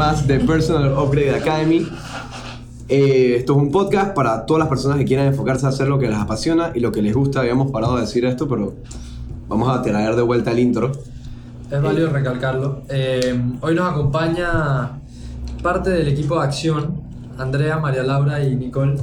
más de Personal Upgrade Academy. Eh, esto es un podcast para todas las personas que quieran enfocarse a hacer lo que les apasiona y lo que les gusta. Habíamos parado de decir esto, pero vamos a traer de vuelta el intro. Es válido recalcarlo. Eh, hoy nos acompaña parte del equipo de acción, Andrea, María Laura y Nicole.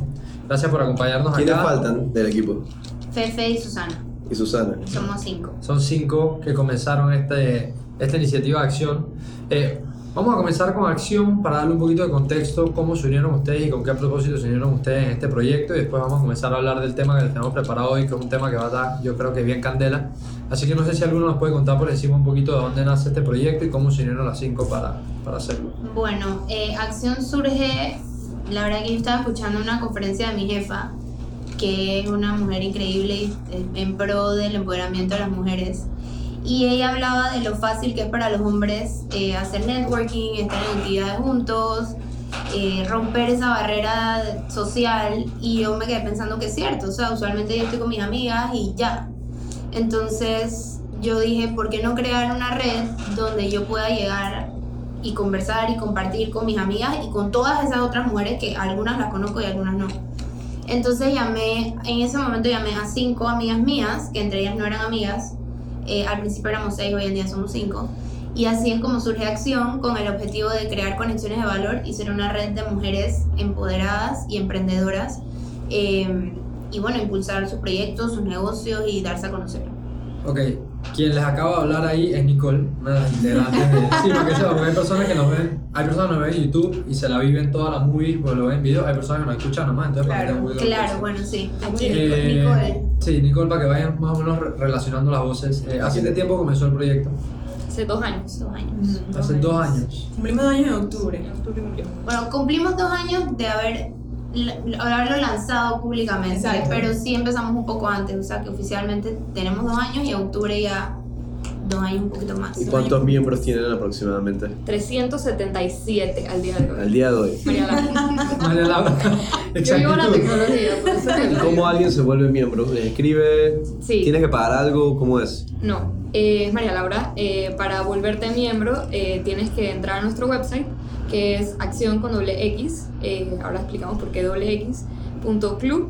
Gracias por acompañarnos ¿Quiénes acá. faltan del equipo? Fefe y Susana. Y Susana. Somos cinco. Son cinco que comenzaron este, esta iniciativa de acción. Eh, vamos a comenzar con acción para darle un poquito de contexto, cómo se unieron ustedes y con qué propósito se unieron ustedes en este proyecto. Y después vamos a comenzar a hablar del tema que les tenemos preparado hoy, que es un tema que va a dar, yo creo que bien candela. Así que no sé si alguno nos puede contar por encima un poquito de dónde nace este proyecto y cómo se unieron las cinco para, para hacerlo. Bueno, eh, Acción surge, la verdad que yo estaba escuchando una conferencia de mi jefa, que es una mujer increíble eh, en pro del empoderamiento de las mujeres. Y ella hablaba de lo fácil que es para los hombres eh, hacer networking, estar en actividades juntos, eh, romper esa barrera social. Y yo me quedé pensando que es cierto, o sea, usualmente yo estoy con mis amigas y ya. Entonces yo dije, ¿por qué no crear una red donde yo pueda llegar y conversar y compartir con mis amigas y con todas esas otras mujeres que algunas las conozco y algunas no? Entonces llamé, en ese momento llamé a cinco amigas mías, que entre ellas no eran amigas. Eh, al principio éramos seis, hoy en día somos cinco. Y así es como surge Acción con el objetivo de crear conexiones de valor y ser una red de mujeres empoderadas y emprendedoras. eh, y bueno, impulsar sus proyectos, sus negocios y darse a conocer. Ok, quien les acaba de hablar ahí es Nicole, una de las integrantes de... Sí, porque, porque hay personas que nos ven, hay personas que nos ven en YouTube y se la viven todas las movies, porque lo ven en video, hay personas que nos escuchan nomás, entonces para que Claro, bueno, sí. Aquí Eh, Nicole. Sí, Nicole, para que vayan más o menos re- relacionando las voces. Eh, ¿Hace qué tiempo comenzó el proyecto? Hace dos años. Dos años. Hace dos años. Cumplimos dos años en octubre. Bueno, cumplimos dos años de haber haberlo lanzado públicamente, Exacto. pero sí empezamos un poco antes, o sea que oficialmente tenemos dos años y en octubre ya dos años un poquito más. ¿Y cuántos miembros tienen aproximadamente 377 al día de hoy. al día de hoy? María Laura. María Laura. Yo vivo la tecnología, por eso te ¿Y cómo alguien se vuelve miembro? ¿Les escribe? Sí. ¿Tienes que pagar algo? ¿Cómo es? No, eh, es María Laura. Eh, para volverte miembro eh, tienes que entrar a nuestro website que es acción con doble X. eh, ahora explicamos por qué doble X. Punto club.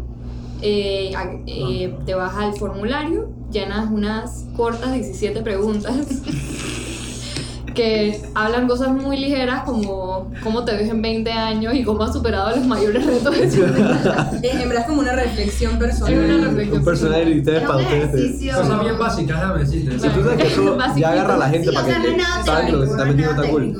Eh, eh, te vas al formulario, llenas unas cortas 17 preguntas que hablan cosas muy ligeras como cómo te ves en 20 años y cómo has superado los mayores retos de tu vida. En verdad es como una reflexión Es personal. una reflexión. Un personal y ustedes Es para ustedes. Cosas bien básicas, déjame decirte. Si tú sabes que eso ya agarra a la gente Sí, o para que es lo está es cool.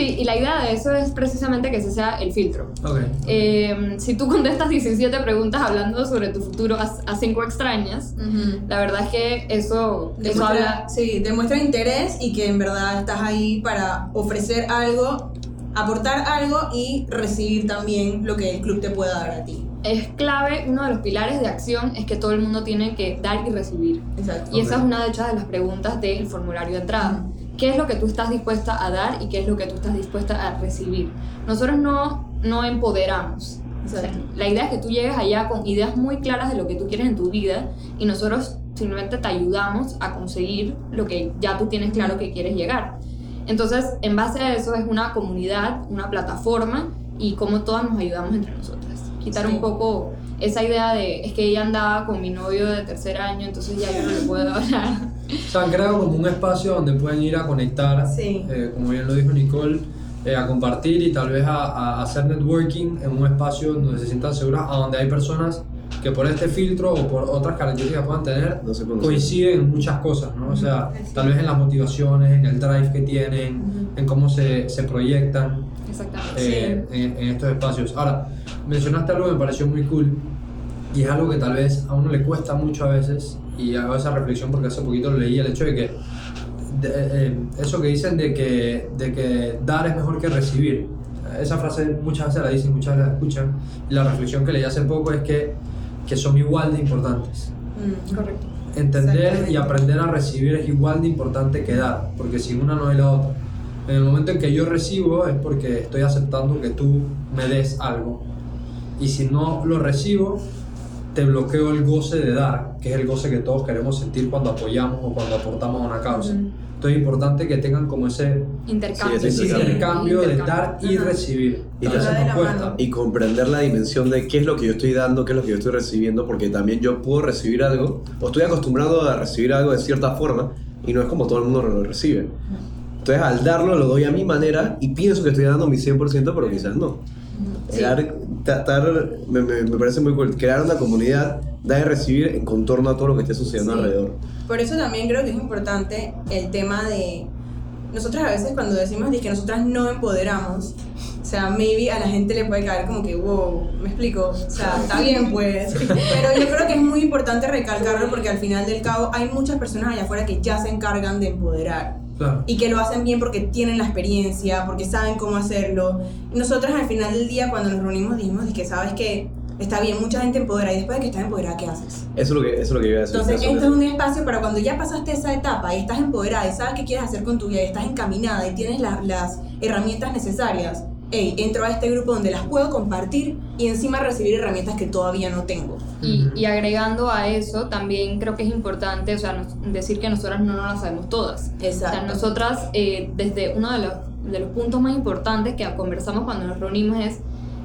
Sí, y la idea de eso es precisamente que ese sea el filtro. Ok. Eh, si tú contestas 17 preguntas hablando sobre tu futuro a, a cinco extrañas, Ujú. la verdad es que eso, eso Demuestra, habla. sí, demuestra interés y que en verdad estás ahí para ofrecer algo, aportar algo y recibir también lo que el club te pueda dar a ti. Es clave, uno de los pilares de acción es que todo el mundo tiene que dar y recibir. Exacto. Y esa Ok. es una de hecho de las preguntas del formulario de entrada. ¿Qué es lo que tú estás dispuesta a dar y qué es lo que tú estás dispuesta a recibir? Nosotros no, no empoderamos. O sea, Exacto. la idea es que tú llegues allá con ideas muy claras de lo que tú quieres en tu vida y nosotros simplemente te ayudamos a conseguir lo que ya tú tienes claro que quieres llegar. Entonces, en base a eso es una comunidad, una plataforma y cómo todas nos ayudamos entre nosotras. Quitar Sí. un poco esa idea de es que ella andaba con mi novio de tercer año, entonces ya yo no le puedo hablar. O sea, han creado como un espacio donde pueden ir a conectar, Sí. eh, como bien lo dijo Nicole, eh, a compartir y tal vez a, a hacer networking en un espacio donde se sientan seguras, a donde hay personas que por este filtro o por otras características puedan tener, No se coinciden en muchas cosas, ¿no? O sea, tal vez en las motivaciones, en el drive que tienen, en cómo se, se proyectan Exactamente. eh, en, en estos espacios. Ahora, mencionaste algo que me pareció muy cool y es algo que tal vez a uno le cuesta mucho a veces y hago esa reflexión porque hace poquito lo leí, el hecho de que de- eh, eso que dicen de que, de que dar es mejor que recibir. Esa frase muchas veces la dicen, muchas veces la escuchan y la reflexión que leí hace poco es que, que son igual de importantes. Mm. Correcto. Entender y aprender a recibir es igual de importante que dar, porque sin una no hay la otra. En el momento en que yo recibo es porque estoy aceptando que tú me des algo. Y si no lo recibo, te bloqueo el goce de dar, que es el goce que todos queremos sentir cuando apoyamos o cuando aportamos a una causa. Ujú. Entonces es importante que tengan como ese, Intercambio. Sí, ese Sí, intercambio de Intercambio. dar y Ajá. recibir. Y la. Y comprender la dimensión de qué es lo que yo estoy dando, qué es lo que yo estoy recibiendo, porque también yo puedo recibir algo, o estoy acostumbrado a recibir algo de cierta forma, y no es como todo el mundo lo recibe. Entonces al darlo lo doy a mi manera y pienso que estoy dando mi 100%, pero quizás no. Sí. Dar- tratar, me, me- me parece muy cool, crear una comunidad, dar y recibir en contorno a todo lo que esté sucediendo Sí. alrededor. Por eso también creo que es importante el tema de. Nosotras a veces cuando decimos de que nosotras no empoderamos, o sea, maybe a la gente le puede caer como que, wow, me explico, o sea, está bien pues, pero yo creo que es muy importante recalcarlo porque al final del cabo hay muchas personas allá afuera que ya se encargan de empoderar Claro. y que lo hacen bien porque tienen la experiencia, porque saben cómo hacerlo. Nosotras al final del día cuando nos reunimos dijimos de que sabes que está bien, mucha gente empodera y después de que estás empoderada, ¿qué haces? Eso es lo que, eso es lo que yo iba a decir. Entonces, este es un espacio para cuando ya pasaste esa etapa y estás empoderada y sabes qué quieres hacer con tu vida y estás encaminada y tienes la- las herramientas necesarias. Hey, entro a este grupo donde las puedo compartir y encima recibir herramientas que todavía no tengo. Y, y agregando a eso, también creo que es importante, o sea, nos- decir que nosotras no, no las sabemos todas. O sea, nosotras, eh, desde uno de los, de los puntos más importantes que conversamos cuando nos reunimos es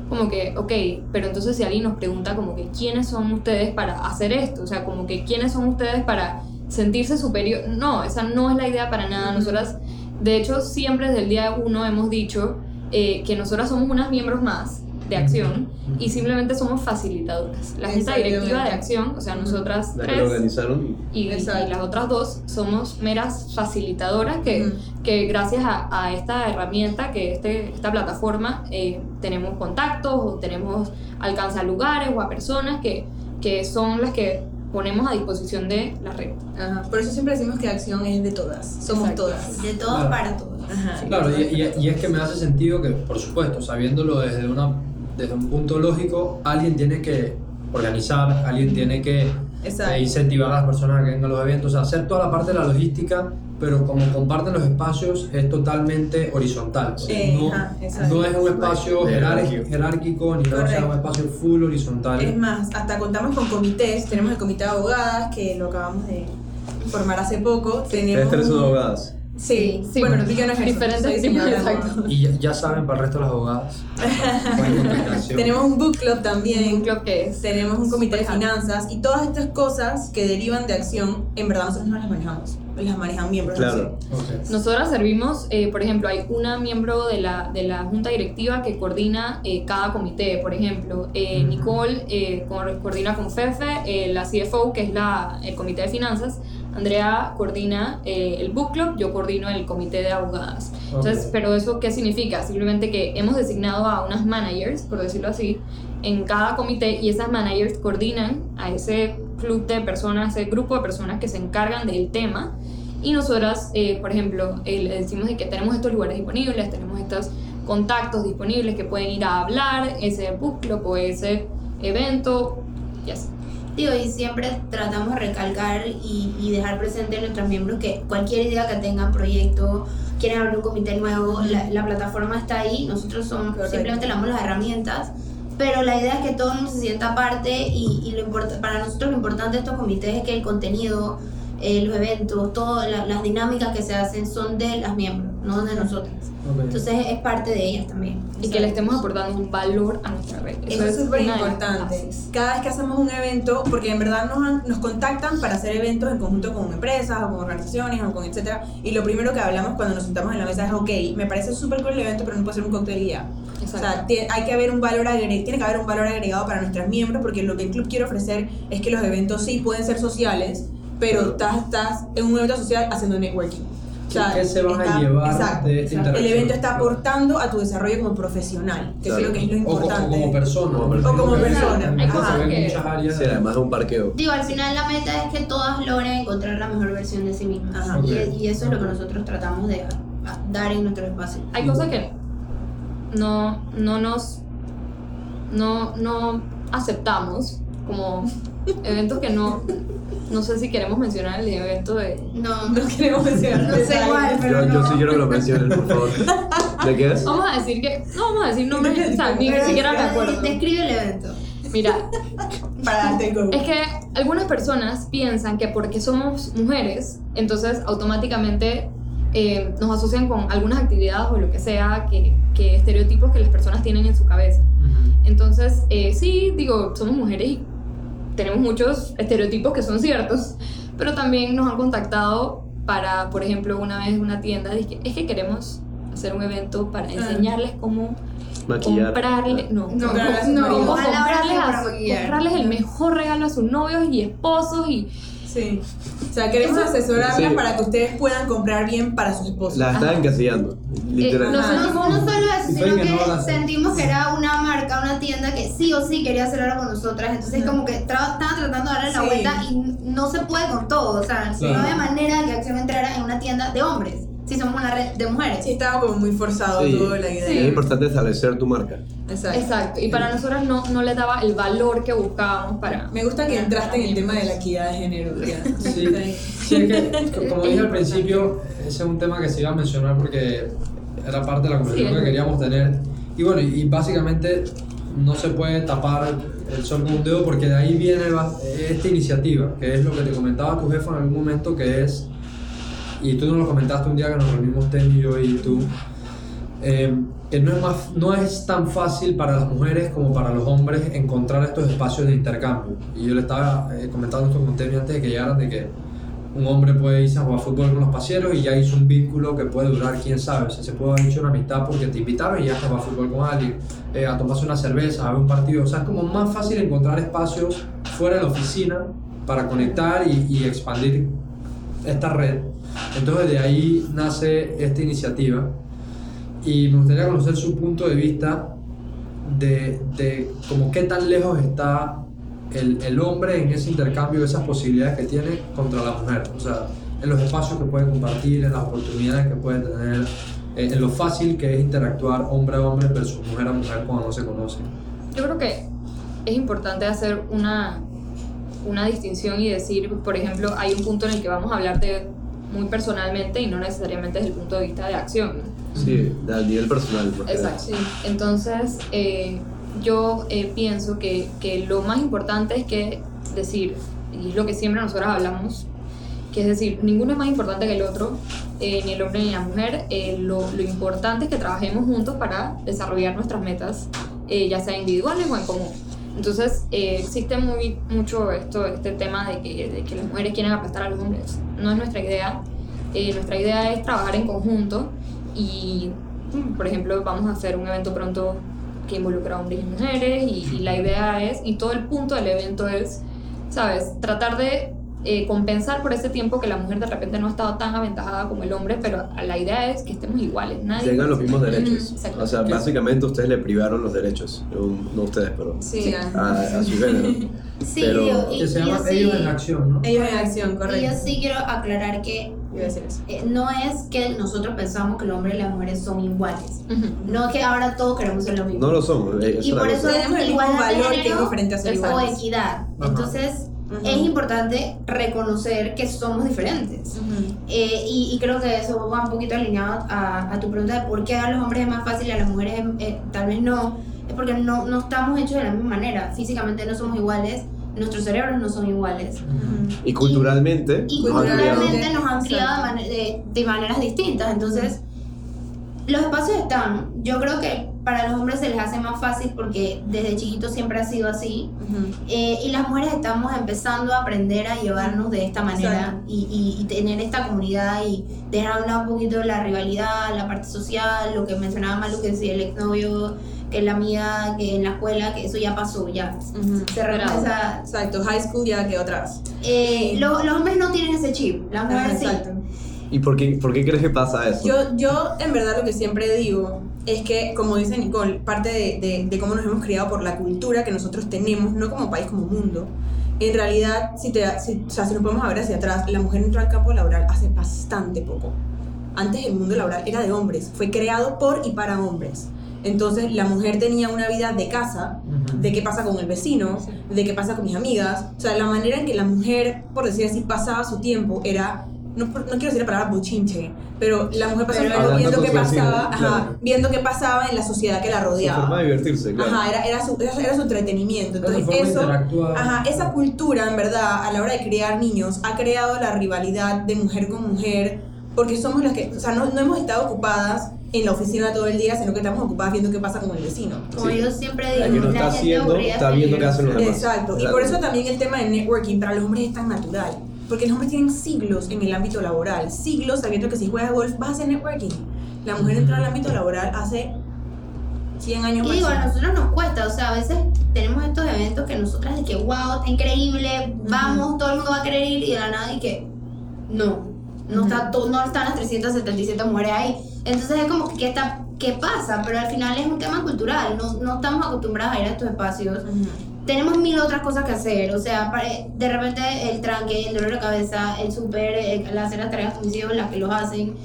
como que, ok, pero entonces si alguien nos pregunta como que quiénes son ustedes para hacer esto, o sea, como que quiénes son ustedes para sentirse superior, no, esa no es la idea para nada. Nosotras, de hecho, siempre desde el día uno hemos dicho eh, que nosotras somos unas miembros más de acción y simplemente somos facilitadoras. La junta directiva de acción, o sea, nosotras la tres organizaron y- y, las otras dos somos meras facilitadoras que, Ujú. que gracias a, a esta herramienta, que este, esta plataforma, eh, tenemos contactos o tenemos alcanza a lugares o a personas que, que son las que ponemos a disposición de la red. Ajá. Por eso siempre decimos que acción es de todas. Somos Exacto. todas. De todos Claro. para todos. Ajá. Claro, y, y- y es que me hace sentido que, por supuesto, sabiéndolo desde, una, desde un punto lógico, alguien tiene que organizar, alguien tiene que Exacto. e incentivar a las personas a que vengan a los eventos, o sea, hacer toda la parte de la logística, pero como comparten los espacios es totalmente horizontal. O sea, Eh, no, ajá, exacto. no es un espacio Jerárquico. ni nada, o sea, Correcto. un espacio full horizontal. Es más, hasta contamos con comités. Tenemos el comité de abogadas que lo acabamos de formar hace poco. Tenemos tres abogadas. Sí, Sí, bueno, yo no ejerzo, diferentes tipos, de exacto. Y ya, ya saben para el resto de las abogadas. Tenemos un book club también. Un club que es. Tenemos un comité de Súper finanzas y todas estas cosas que derivan de acción, en verdad nosotros no las manejamos, las manejan miembros. de Claro. acción. Ok. Nosotras servimos, eh, por ejemplo, hay una miembro de la, de la junta directiva que coordina eh, cada comité. Por ejemplo, eh, Ujú. Nicole eh, co- coordina con Fefe, eh, la CFO, que es la, el comité de finanzas. Andrea coordina eh, el book club, yo coordino el comité de abogadas. Entonces, Ok. pero eso qué significa? Simplemente que hemos designado a unas managers, por decirlo así, en cada comité y esas managers coordinan a ese club de personas, ese grupo de personas que se encargan del tema. Y nosotras, eh, por ejemplo, eh, le decimos de que tenemos estos lugares disponibles, tenemos estos contactos disponibles que pueden ir a hablar, ese book club o ese evento, y así. Digo, y siempre tratamos de recalcar y, y dejar presente a nuestros miembros que cualquier idea que tengan, proyecto, quieren abrir un comité nuevo, la, la plataforma está ahí, nosotros somos, Correcto. simplemente le damos las herramientas, pero la idea es que todo el mundo se sienta parte y, y lo para nosotros lo importante de estos comités es que el contenido, eh, los eventos, todas la- las dinámicas que se hacen son de las miembros, no de nosotras. Ok. Entonces es parte de ellas también. Y que le estemos aportando un valor a nuestra red. Eso es súper importante. Cada vez que hacemos un evento, porque en verdad nos, han- nos contactan para hacer eventos en conjunto con empresas o con organizaciones o con etcétera, y lo primero que hablamos cuando nos sentamos en la mesa es, ok, me parece súper cool el evento, pero no puede ser un cóctel ya. O sea, hay que haber un valor agre- tiene que haber un valor agregado para nuestros miembros, porque lo que el club quiere ofrecer es que los eventos sí pueden ser sociales, pero estás, estás en un evento social haciendo networking. O sea, ¿Qué se van a está- llevar exacto. de esta El interacción? evento está aportando a tu desarrollo como profesional, que Claro. creo que es lo O, co- o importante. como persona. O como persona. Hay cosas que- muchas áreas. Sí, además de un parqueo. Digo, al final la meta es que todas logren encontrar la mejor versión de sí mismas. Ajá. Y, Ok. y eso es lo que nosotros tratamos de a- a dar en nuestro espacio. Hay cosas que no, no nos no, no aceptamos como eventos que no no sé si queremos mencionar el evento de No, No queremos mencionar No sé cuál, pero Yo, yo no. sí quiero que lo mencionen, por favor. ¿De qué es? vamos a decir que no vamos a decir nombres o sea, ni siquiera me pero acuerdo Describe el evento. Mira, Para es que algunas personas piensan que porque somos mujeres, entonces automáticamente eh, nos asocian con algunas actividades o lo que sea, que, que estereotipos que las personas tienen en su cabeza. Entonces, eh, sí, digo, somos mujeres y tenemos muchos estereotipos que son ciertos, pero también nos han contactado para, por ejemplo, una vez una tienda, dije, es que queremos hacer un evento para enseñarles cómo Maquillar. comprarle, no, No, cómo- no, cómo comprarles, a- maquillar. comprarles el mejor regalo a sus novios y esposos y Sí. O sea, queremos asesorarlas Sí. para que ustedes puedan comprar bien para sus esposos. Las están encasillando, literal. no No, sé. no, no solo eso, sino que que no sentimos que era una marca, una tienda que sí o sí quería hacerlo con nosotras. Entonces, Ujú. como que tra- estaba tratando de darle la Sí. vuelta y no se puede con todo. O sea, Claro. no había manera de que Acción entrara en una tienda de hombres, si somos una red de mujeres. Sí, estaba como muy forzado Sí. toda la idea. Es importante establecer tu marca. Exacto. exacto, y para nosotras no, no les daba el valor que buscábamos para Me gusta que entraste en el tema de la equidad de género. ya. Sí. Sí, es que, co- como dije al principio, ese es un tema que se iba a mencionar porque era parte de la conversación Sí. que queríamos tener. Y bueno, y básicamente no se puede tapar el sol con un dedo porque de ahí viene esta iniciativa, que es lo que te comentaba tu jefe en algún momento, que es, y tú nos lo comentaste un día que nos reunimos Temi, yo y tú, eh, que no es, más, no es tan fácil para las mujeres como para los hombres encontrar estos espacios de intercambio. Y yo le estaba eh, comentando esto con Temi antes de que llegaran, de que un hombre puede irse a jugar fútbol con los pasieros y ya hizo un vínculo que puede durar, quién sabe. O sea, se puede haber hecho una amistad porque te invitaron y ya a jugar fútbol con alguien, eh, a tomarse una cerveza, a ver un partido. O sea, es como más fácil encontrar espacios fuera de la oficina para conectar y, y expandir esta red. Entonces de ahí nace esta iniciativa y me gustaría conocer su punto de vista de, de como qué tan lejos está el, el hombre en ese intercambio, esas posibilidades que tiene contra la mujer. O sea, en los espacios que puede compartir, en las oportunidades que puede tener, eh, en lo fácil que es interactuar hombre a hombre versus mujer a mujer cuando no se conocen. Yo creo que es importante hacer una, una distinción y decir, por ejemplo, hay un punto en el que vamos a hablar de muy personalmente y no necesariamente desde el punto de vista de acción. ¿no? Sí, a nivel personal. Exacto. Entonces, eh, yo eh, pienso que, que lo más importante es que decir, y es lo que siempre nosotros hablamos, que es decir, ninguno es más importante que el otro, eh, ni el hombre ni la mujer. eh, lo, lo importante es que trabajemos juntos para desarrollar nuestras metas, eh, ya sea individuales o en común. Entonces, eh, existe muy, mucho esto, este tema de que, de que las mujeres quieren aplastar a los hombres. No es nuestra idea. Eh, nuestra idea es trabajar en conjunto y, mm, por ejemplo, vamos a hacer un evento pronto que involucra a hombres y mujeres y, y la idea es, y todo el punto del evento es, ¿sabes? Tratar de eh, compensar por ese tiempo que la mujer de repente no ha estado tan aventajada como el hombre, pero la idea es que estemos iguales. Nadie Tengan los mismos derechos. Exacto. O sea, básicamente ustedes le privaron los derechos. No, ustedes, pero Sí, a, a su género. Sí, Pero- y, Que se llama yo sí- Ellos en Acción, ¿no? ellos en acción, y yo correcto. sí quiero aclarar que Iba a decir eso. eh, no es que nosotros pensamos que el hombre y las mujeres son iguales. Ujú. No es que ahora todos queremos ser lo mismo. No lo somos. eh, es Y por eso Tenemos el de valor que a ser o iguales. equidad. Ajá. Entonces, Ujú. es importante reconocer que somos diferentes. Eh, y, y creo que eso va un poquito alineado a, a tu pregunta de por qué a los hombres es más fácil y a las mujeres eh, tal vez no. Es porque no, no estamos hechos de la misma manera. Físicamente no somos iguales, nuestros cerebros no son iguales. Y culturalmente. Y nos han criado. culturalmente nos han criado de, de- de maneras distintas. Entonces, los espacios están. Yo creo que para los hombres se les hace más fácil porque desde chiquitos siempre ha sido así. Ujú. Eh, y las mujeres estamos empezando a aprender a llevarnos de esta manera y, y- y tener esta comunidad y dejar a un lado un poquito la rivalidad, la parte social, lo que mencionaba Malu, que si el exnovio, la amiga, que en la escuela, que eso ya pasó, ya. Ujú. Se regresa. Exacto, high school ya quedó atrás. Eh, lo- los hombres no tienen ese chip, las Ajá, mujeres sí. exacto. ¿Y por qué, por qué crees que pasa eso? Yo, yo en verdad lo que siempre digo es que, como dice Nicole, parte de, de- de cómo nos hemos criado por la cultura que nosotros tenemos, no como país, como mundo. En realidad, si, te, si, o sea, si nos podemos ver hacia atrás, la mujer entró al campo laboral hace bastante poco. Antes el mundo laboral era de hombres, fue creado por y para hombres. Entonces la mujer tenía una vida de casa, de qué pasa con el vecino, de qué pasa con mis amigas. O sea, la manera en que la mujer, por decir así, pasaba su tiempo era no, no quiero decir la palabra bochinche, pero la mujer periodo viendo qué pasaba, vecino, ajá, claro. viendo qué pasaba en la sociedad que la Su forma de rodeaba. divertirse, claro. Ajá, era, era, su, era, era su entretenimiento. Entonces, eso, ajá, esa cultura, en verdad, a la hora de criar niños, ha creado la rivalidad de mujer con mujer, porque somos las que, o sea, no, no hemos estado ocupadas en la oficina todo el día, sino que estamos ocupadas viendo qué pasa con el vecino. Como Sí. yo siempre La digo, que no está gente haciendo, está es viendo qué hacen los demás. Exacto, y por eso también el tema del networking para los hombres es tan natural. Porque los hombres tienen siglos en el ámbito laboral, siglos sabiendo que si juegas golf vas a hacer networking. La mujer entró al ámbito laboral hace 100 años Y digo, a nosotros nos cuesta, o sea, a veces tenemos estos eventos que nosotras de que, wow, está increíble, vamos, todo el mundo va a querer ir y de la nada y que, no, no, está, to- no están las 377 mujeres ahí. Entonces es como que, ¿qué, está, ¿qué pasa? Pero al final es un tema cultural, no, no estamos acostumbrados a ir a estos espacios. Ujú. Tenemos mil otras cosas que hacer, o sea, de repente el tranque, el dolor de cabeza, el súper, el- el hacer las tareas con mis hijos, las que los hacen,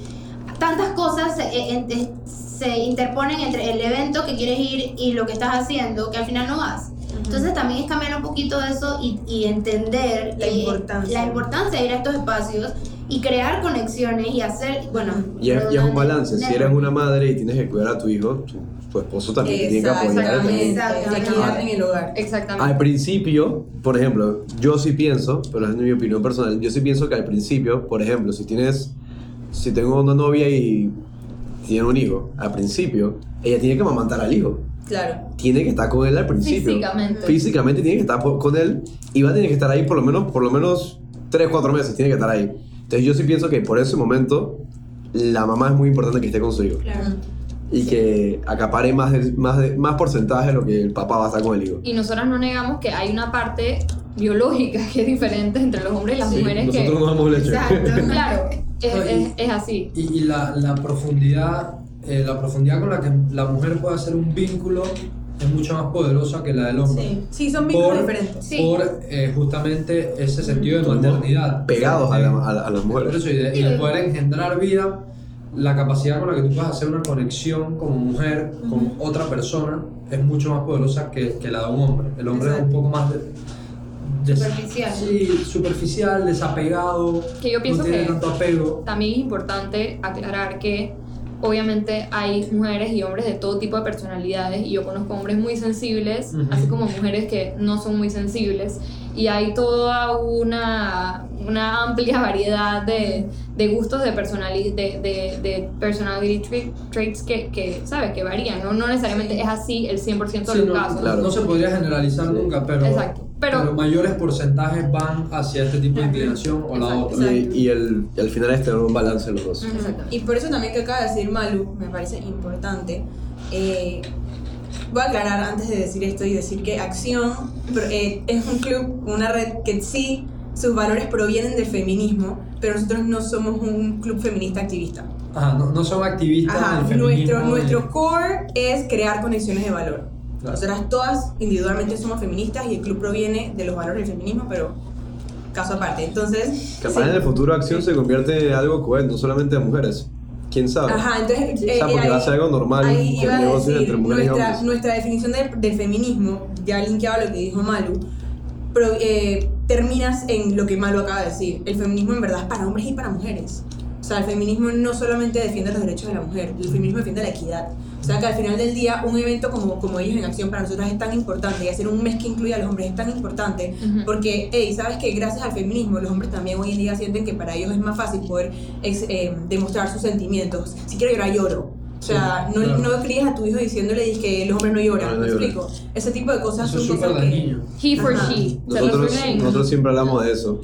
tantas cosas se, eh, eh, se interponen entre el evento que quieres ir y lo que estás haciendo que al final no vas. Entonces también es cambiar un poquito eso y, y entender La eh, importancia. la importancia de ir a estos espacios y crear conexiones y hacer, bueno... Y es, y es un balance. Si eres una madre y tienes que cuidar a tu hijo, tu, tu esposo también te tiene que apoyar. Exactamente, en el hogar. Exactamente. Al principio, por ejemplo, yo sí pienso, pero es mi opinión personal, yo sí pienso que al principio, por ejemplo, si tienes, si tengo una novia y tiene un hijo, al principio, ella tiene que amamantar al hijo. Claro. Tiene que estar con él al principio. Físicamente. Físicamente tiene que estar con él y va a tener que estar ahí por lo menos, por lo menos 3, 4 meses, tiene que estar ahí. Entonces yo sí pienso que por ese momento la mamá es muy importante que esté con su hijo Claro. y que acapare más, de- más, de- más porcentaje de lo que el papá va a estar con el hijo. Y nosotras no negamos que hay una parte biológica que es diferente entre los hombres y las Sí, mujeres nosotros que... no damos leche. Exacto. Claro, es, es, es así. Y, y la, la profundidad, eh, la profundidad con la que la mujer puede hacer un vínculo es mucho más poderosa que la del hombre. Sí, sí, son vínculos Por- diferentes. Sí. Por eh, justamente ese sentido de maternidad. pegados a, la- a la- a las Por mujeres. eso, y de, y de poder engendrar vida, la capacidad con la que tú puedes hacer una conexión como mujer con otra persona es mucho más poderosa que, que la de un hombre. El hombre es un Exacto. poco más de- Superficial. Sí, superficial, desapegado. Que yo pienso no tiene que- tanto apego. También es importante aclarar que obviamente hay mujeres y hombres de todo tipo de personalidades y yo conozco hombres muy sensibles, así como mujeres que no son muy sensibles y hay toda una, una amplia variedad de, de gustos de, personali de, de, de personality tra- traits que, que, ¿sabes? Que varían, ¿no? No necesariamente Sí. es así el 100% de Sí, los no, casos. Claro. no se podría generalizar Sí. nunca, pero, Exacto. Pero- pero mayores porcentajes van hacia este tipo de inclinación o la Exacto. otra. Y, y el, al final es tener un balance los dos. Exacto. Y por eso también que acaba de decir Malu, me parece importante. eh, voy a aclarar antes de decir esto y decir que Acción eh, es un club, una red que sí, sus valores provienen del feminismo, pero nosotros no somos un club feminista activista. Ajá, no, no son activistas Ajá, del feminismo. nuestro, nuestro core es crear conexiones de valor. Claro. Nosotras todas individualmente somos feministas y el club proviene de los valores del feminismo, pero caso aparte. Entonces, Capaz sí. en el futuro Acción se convierte en algo cool, no solamente de mujeres. ¿Quién sabe? Ajá, entonces. O sea, eh, porque ahí- va a ser algo normal Ahí iba a decir, entre mujeres nuestra, nuestra definición del, del feminismo, ya linkeado a lo que dijo Malu, pro- eh, terminas en lo que Malu acaba de decir. El feminismo en verdad es para hombres y para mujeres. O sea, el feminismo no solamente defiende los derechos de la mujer, el feminismo defiende la equidad. O sea, que al final del día, un evento como, como ellos en acción para nosotros es tan importante y hacer un mes que incluya a los hombres es tan importante Ujú. porque, hey, sabes que gracias al feminismo los hombres también hoy en día sienten que para ellos es más fácil poder ex- eh, demostrar sus sentimientos. Si quiero llorar, lloro. O sea, Sí, no, claro. no crías a tu hijo diciéndole que los hombres no lloran, No, no ¿me lloran. explico? Ese tipo de cosas Eso es son cosas que... He for Ajá. she. Nosotros, nosotros siempre hablamos de eso.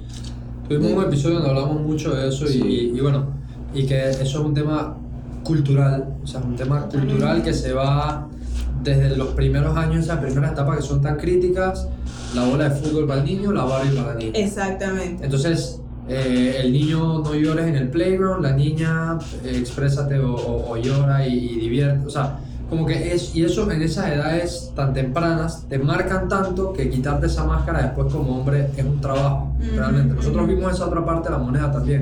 Tuvimos un episodio donde hablamos mucho de eso y- Sí. y, y bueno, y que eso es un tema cultural, o sea, un tema cultural que se va desde los primeros años, esas primeras etapas que son tan críticas, la bola de fútbol para el niño, la Barbie para la niña. Exactamente. Entonces, eh, el niño no llores en el playground, la niña eh, exprésate o, o- o llora y, y divierte, o sea, como que es, y eso en esas edades tan tempranas te marcan tanto que quitarte esa máscara después como hombre es un trabajo, realmente. Nosotros vimos esa otra parte de la moneda también,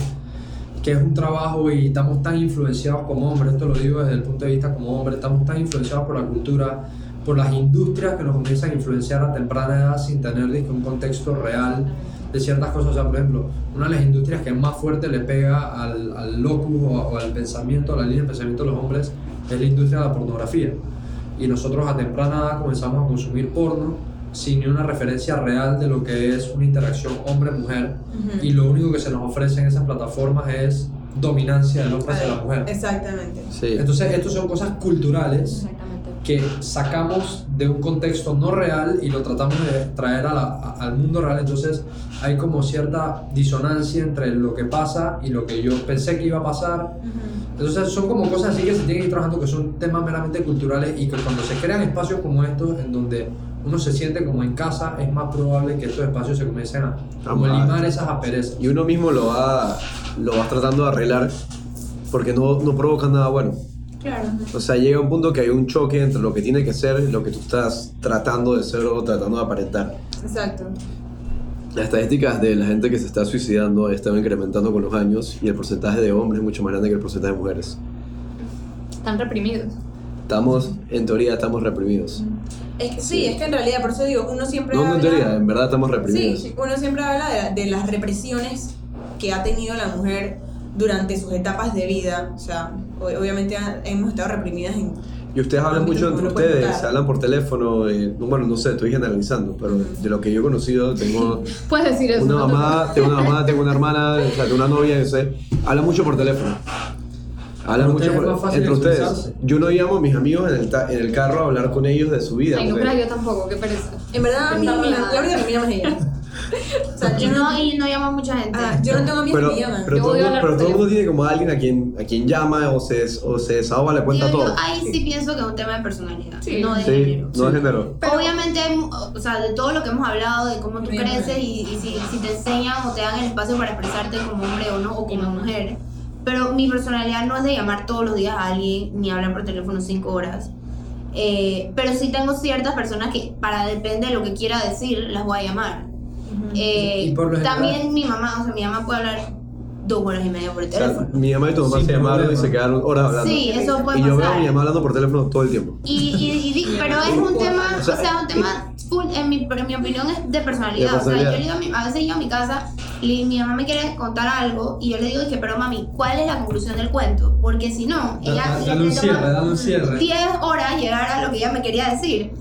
que es un trabajo y estamos tan influenciados como hombres, esto lo digo desde el punto de vista como hombre, estamos tan influenciados por la cultura, por las industrias que nos comienzan a influenciar a temprana edad sin tener dizque, un contexto real de ciertas cosas. O sea, por ejemplo, una de las industrias que más fuerte le pega al, al locus o, o al pensamiento, a la línea de pensamiento de los hombres, es la industria de la pornografía. Y nosotros a temprana edad comenzamos a consumir porno sin ni una referencia real de lo que es una interacción hombre-mujer. Y lo único que se nos ofrece en esas plataformas es dominancia del hombre hacia la mujer. Exactamente. Sí. Entonces, estos son cosas culturales que sacamos de un contexto no real y lo tratamos de traer a la- a- al mundo real. Entonces, hay como cierta disonancia entre lo que pasa y lo que yo pensé que iba a pasar. Entonces, son como cosas así que se tienen que ir trabajando, que son temas meramente culturales y que cuando se crean espacios como estos, en donde uno se siente como en casa, es más probable que estos espacios se comiencen a como limar esas asperezas. Y uno mismo lo va, lo vas tratando de arreglar porque no, no provoca nada bueno. Claro. O sea, llega un punto que hay un choque entre lo que tiene que ser y lo que tú estás tratando de ser o tratando de aparentar. Exacto. Las estadísticas de la gente que se está suicidando están incrementando con los años y el porcentaje de hombres es mucho más grande que el porcentaje de mujeres. Están reprimidos. Estamos, en teoría, estamos reprimidos. Es que, sí, es que en realidad, por eso digo, uno siempre No, no en habla- teoría, en verdad estamos reprimidos. Sí, uno siempre habla de, de las represiones que ha tenido la mujer durante sus etapas de vida. O sea, obviamente ha- hemos estado reprimidas en... Y ustedes hablan mucho entre ustedes, hablan por teléfono, eh, bueno, no sé, estoy generalizando, pero de lo que yo he conocido, tengo Puedes decir eso. una mamá, tengo una mamá, tengo una hermana, o sea, tengo una novia, no sé, hablan mucho por teléfono. Hablan mucho ustedes por- es más fácil entre ustedes. expresarse. Yo no llamo a mis amigos en el, ta- en el carro a hablar con ellos de su vida. Ay, no, porque- pero yo tampoco, qué pereza. En verdad, a mí, la, única que me llama es ella. O sea, yo no, no, y no llama a mucha gente. ah, yo no tengo amigos pero, que me llaman. pero Yo todo, odio el mundo- hablar pero por todo el mundo tiene como alguien a quien, a quien llama o se, o se desahoga, le cuenta Digo, todo. yo ahí sí pienso que es un tema de personalidad, Sí. no de sí, género. no es género. Obviamente, hay mu- o sea, de todo lo que hemos hablado, de cómo tú Bien. creces y, y si, si te enseñan o te dan el espacio para expresarte como hombre o no, o como mujer. Pero mi personalidad no es de llamar todos los días a alguien ni hablar por teléfono cinco horas. Eh, pero sí tengo ciertas personas que, para depende de lo que quiera decir, las voy a llamar. Eh, Y por lo general- también mi mamá, o sea, mi mamá puede hablar dos horas y media por O sea, teléfono. mi mamá y tu mamá Sin se llamaron y se quedaron horas hablando. Sí, eso puede y yo veo a pasar. mi mamá hablando por teléfono todo el tiempo. Y, y, y pero es un tema, O o sea, un tema full, en mi, en mi opinión es de personalidad. De O sea, yo personalidad. le digo a, mi- a veces yo a mi casa, y mi mamá me quiere contar algo y yo le digo, que pero mami, ¿cuál es la conclusión del cuento? Porque si no, ella Da- ella Dale un le cierre, dale un cierre. 10 horas llegar a lo que ella me quería decir.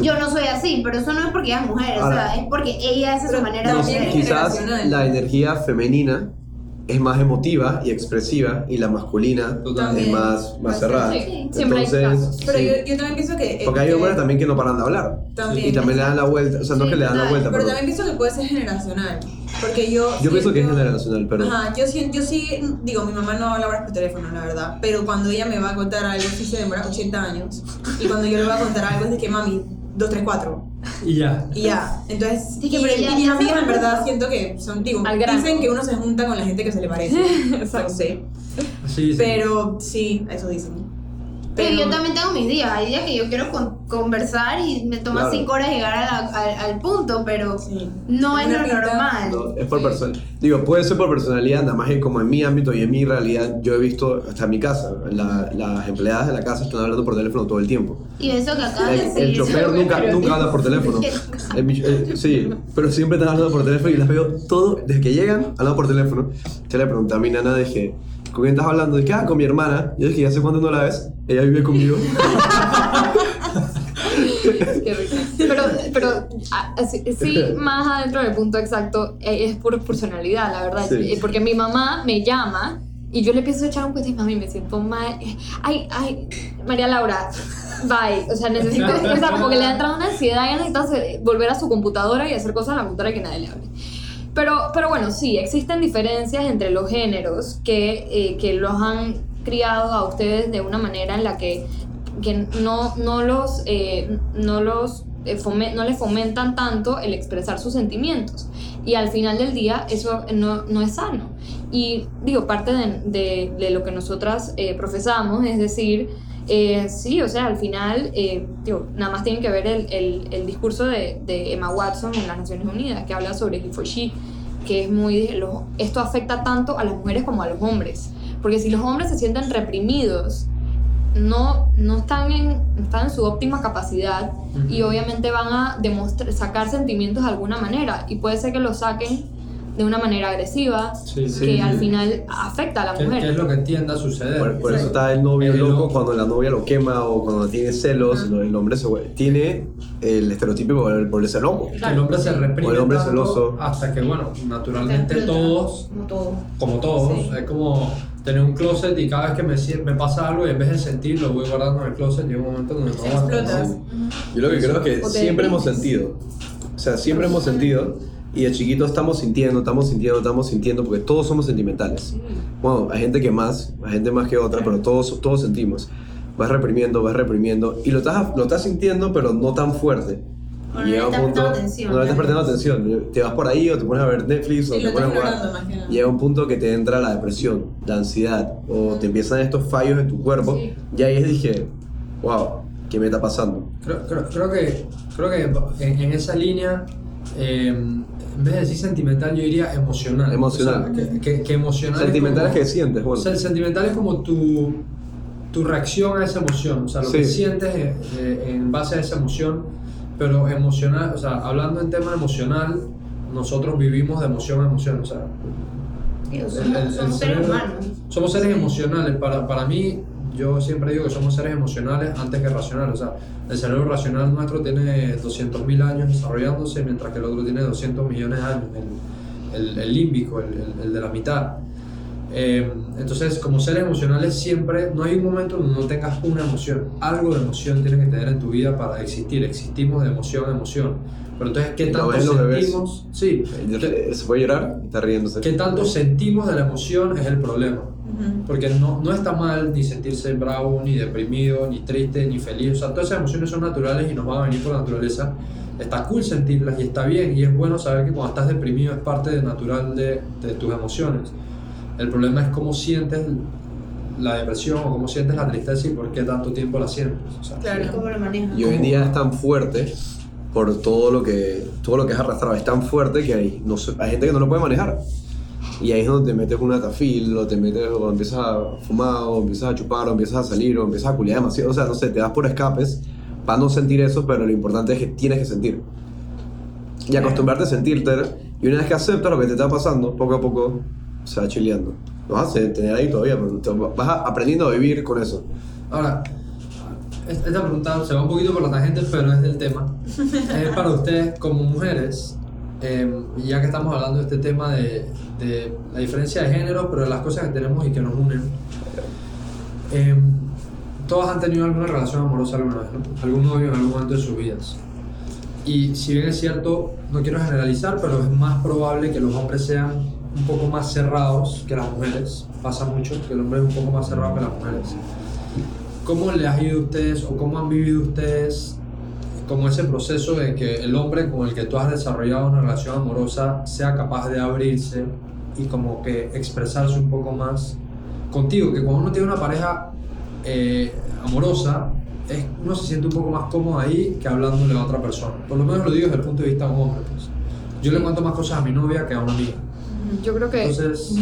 Yo no soy así, pero eso no es porque ella es mujer, o Ahora- sea, es porque ella hace su manera de ser. Quizás la energía femenina es más emotiva y expresiva y la masculina Totalmente. es más, más cerrada. Sí, siempre hay Entonces, casos. Pero sí. yo, yo también pienso que... Porque hay que- hombres también que no paran de hablar. También. Y también le dan la vuelta, o sea, no Sí, que le dan la vuelta, Pero pero también pienso que puede ser generacional. Porque yo. yo pienso que es siento- generacional, pero Ajá, yo, sí- yo sí, digo, mi mamá no habla horas por teléfono, la verdad, pero cuando ella me va a contar algo, sí se demora 80 años, y cuando yo le voy a contar algo es de que mami, 2, 3, 4, Y ya. y ya, entonces, Sí, y, que pero y mis ya amigas en verdad siento que son, digo, Al grano. dicen que uno se junta con la gente que se le parece, no sé, Sí, sí. pero sí, eso dicen. Pero yo también tengo mis días, hay días que yo quiero con- conversar y me toma Claro. 5 horas llegar a la- al, al punto, pero Sí. no es lo pinta- normal. no, es por persona. Digo, puede ser por personalidad, nada más que como en mi ámbito y en mi realidad, yo he visto hasta en mi casa, la- las empleadas de la casa están hablando por teléfono todo el tiempo. Y eso que de El, decir. el chofer nunca, nunca habla por teléfono. El bicho- eh, sí, pero siempre están hablando por teléfono y las veo todo, desde que llegan, hablando por teléfono. Yo le pregunté a mi nana, dije, ¿con quién estás hablando? Dije, ah, con mi hermana. Yo dije, ¿ya hace cuánto no la ves? Ella vive conmigo. Qué. Pero, pero ah, sí, más adentro del punto exacto, eh, es por personalidad, la verdad. Sí. Eh, Porque mi mamá me llama y yo le empiezo a echar un cuento y mami, me siento mal. Ay, ay, María Laura, bye. O sea, necesito, o sea, como que le ha entrado una ansiedad y necesita volver a su computadora y hacer cosas en la computadora que nadie le hable. Pero, pero bueno, sí, existen diferencias entre los géneros que, eh, que los han criado a ustedes de una manera en la que, que no, no los, eh, no los eh, fome- no les fomentan tanto el expresar sus sentimientos. Y al final del día eso no, no es sano. Y digo, parte de, de- de lo que nosotras eh, profesamos es decir, eh, sí, o sea, al final, eh, digo, nada más tienen que ver el, el- el discurso de, de Emma Watson en las Naciones Unidas, que habla sobre he for she, que es muy, lo- esto afecta tanto a las mujeres como a los hombres, porque si los hombres se sienten reprimidos no, no están, en, están en su óptima capacidad y obviamente van a demostrar, sacar sentimientos de alguna manera y puede ser que lo saquen de una manera agresiva Sí, sí, que sí. al final afecta a la ¿Qué, mujer. qué es lo que tiende a suceder? Por, por eso está el novio El loco loco. cuando la novia lo quema o cuando tiene celos, lo- el hombre se tiene el estereotipo de volverse loco. Que el hombre se reprime O el hombre celoso. hasta que, bueno, naturalmente todos, Como todo. como todos, Sí. es como tener un closet y cada vez que me, me pasa algo y en vez de sentir lo voy guardando en el closet llega un momento donde no Explotas. ¿no? Yo lo que creo es que siempre hemos sentido. O sea, siempre hemos sentido. Y de chiquitos estamos sintiendo, estamos sintiendo, estamos sintiendo, porque todos somos sentimentales. Bueno, hay gente que más, hay gente más que otra, pero todos, todos sentimos. Vas reprimiendo, vas reprimiendo. Y lo estás, lo estás sintiendo, pero no tan fuerte. O no Y le llega un punto- atención. No le estás prestando atención. Te vas por ahí o te pones a ver Netflix o te pones a jugar. Llega un punto que te entra la depresión, la ansiedad, o te empiezan estos fallos en tu cuerpo. Sí. Y ahí dije, wow, ¿qué me está pasando? Creo, creo, creo que, creo que en, en esa línea, eh, en vez de decir sentimental, yo diría emocional. Emocional. O sea, que, que- que emocional. Sentimental es como- que sientes, O bueno. sea, el sentimental es como tu, tu reacción a esa emoción, o sea, lo que sientes eh, eh, en base a esa emoción, pero emocional, o sea, hablando en tema emocional, nosotros vivimos de emoción a emoción, o sea, el- somos, el- el somos seres humanos. somos seres emocionales. Para, para mí, yo siempre digo que somos seres emocionales antes que racionales. O sea, el cerebro racional nuestro tiene 200.000 años desarrollándose, mientras que el otro tiene 200 millones de años, el, el, límbico, el, el- el de la mitad. Eh, entonces, como seres emocionales, siempre no hay un momento donde no tengas una emoción. Algo de emoción tienes que tener en tu vida para existir. Existimos de emoción a emoción. Pero entonces, ¿qué tanto sentimos? Sí, ¿qué- Se puede llorar y está riéndose. ¿Qué tanto sentimos de la emoción es el problema? Porque no, no está mal ni sentirse bravo, ni deprimido, ni triste, ni feliz. O sea, todas esas emociones son naturales y nos van a venir por naturaleza. Está cool sentirlas y está bien. Y es bueno saber que cuando estás deprimido es parte de natural de, de tus emociones. El problema es cómo sientes la depresión o cómo sientes la tristeza y por qué tanto tiempo la sientes. O sea, Claro. ¿Cómo lo manejas? Y hoy en día es tan fuerte por todo lo que todo lo que es arrastrado. Es tan fuerte que hay, no sé, hay gente que no lo puede manejar. Y ahí es donde te metes un atafil, o te metes, o empiezas a fumar, o empiezas a chupar, o empiezas a salir, o empiezas a culiar demasiado. O sea, no sé, te das por escapes para no sentir eso, pero lo importante es que tienes que sentir. Y acostumbrarte a sentirte. Y una vez que aceptas lo que te está pasando, poco a poco se va chileando. Lo vas a tener ahí todavía, pero vas aprendiendo a vivir con eso. Ahora, esta pregunta se va un poquito por la tangente, pero es del tema. Es para ustedes como mujeres, eh, ya que estamos hablando de este tema de, de la diferencia de género, pero de las cosas que tenemos y que nos unen. eh, todas han tenido alguna relación amorosa alguna vez, ¿no? Algún novio en algún momento de sus vidas. Y si bien es cierto, no quiero generalizar, pero es más probable que los hombres sean un poco más cerrados que las mujeres. Pasa mucho que el hombre es un poco más cerrado que las mujeres. ¿Cómo le ha ido a ustedes o cómo han vivido ustedes como ese proceso de que el hombre con el que tú has desarrollado una relación amorosa sea capaz de abrirse y como que expresarse un poco más contigo? Que cuando uno tiene una pareja eh, amorosa, es, uno se siente un poco más cómodo ahí que hablándole a otra persona. Por lo menos lo digo desde el punto de vista de un hombre. Pues. Yo le cuento más cosas a mi novia que a una amiga. Yo creo que Entonces,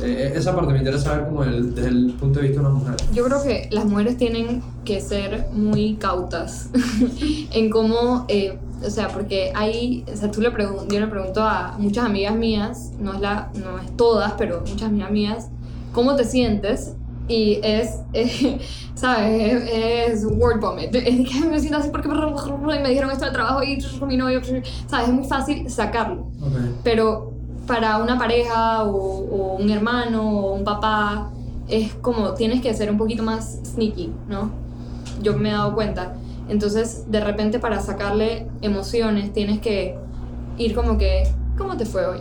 eh, esa parte me interesa ver como el- desde el punto de vista de una mujer. Yo creo que las mujeres tienen que ser muy cautas en cómo, eh, o sea, porque hay, o sea, tú le yo le pregunto a muchas amigas mías, no es, la, no es todas, pero muchas amigas mías, ¿cómo te sientes? Y es, eh, ¿sabes? Es, es word vomit. Es que me siento así porque me dijeron esto en el trabajo y mi novio, ¿sabes? Es muy fácil sacarlo. Pero para una pareja o, o un hermano o un papá es como tienes que ser un poquito más sneaky, ¿no? Yo me he dado cuenta. Entonces, de repente para sacarle emociones tienes que ir como que, ¿cómo te fue hoy?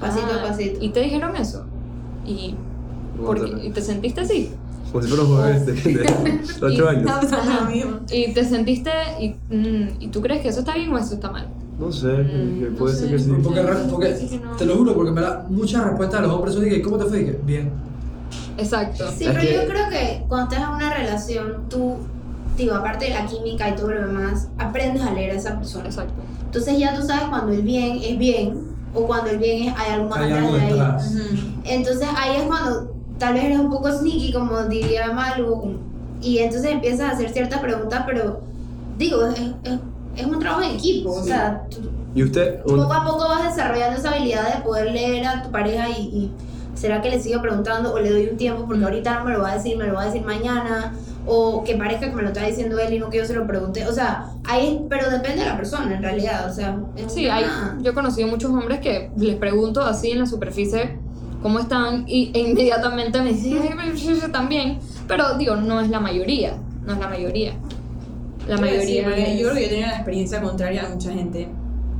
Pasito a Ah, pasito. Y te dijeron eso. Y, ¿por qué? ¿Y te sentiste así. Como si fuera un jueves de, de 8 años. Y te sentiste y, mm, ¿y tú crees que eso está bien o eso está mal. No sé, Mm, que no puede sé. ser que sí. Porque, porque Sí que no. te lo juro, porque me da muchas respuestas de los hombres son de que, ¿cómo te fue? Y que, bien. Exacto. Sí, Es pero que- yo creo que cuando estás en una relación, tú, digo, aparte de la química y todo lo demás, aprendes a leer a esa persona. Exacto. Entonces ya tú sabes cuando el bien es bien o cuando el bien es hay algo más Hay atrás algo de ahí. detrás. Ujú. Entonces ahí es cuando tal vez eres un poco sneaky, como diría Malu, y entonces empiezas a hacer ciertas preguntas, pero digo, es, es, es un trabajo en equipo, o sea, tú- ¿Y usted? Un- poco a poco vas desarrollando esa habilidad de poder leer a tu pareja y, y será que le sigo preguntando o le doy un tiempo porque ahorita no me lo va a decir, me lo va a decir mañana o que parezca que me lo está diciendo él y no que yo se lo pregunte, o sea, ahí, pero depende de la persona en realidad, o sea, Sí, hay, yo he conocido muchos hombres que les pregunto así en la superficie cómo están y, e inmediatamente me dicen, "Ay, yo- yo también. Pero digo, no es la mayoría, no es la mayoría. La mayoría es- yo creo que yo tenía la experiencia contraria a mucha gente.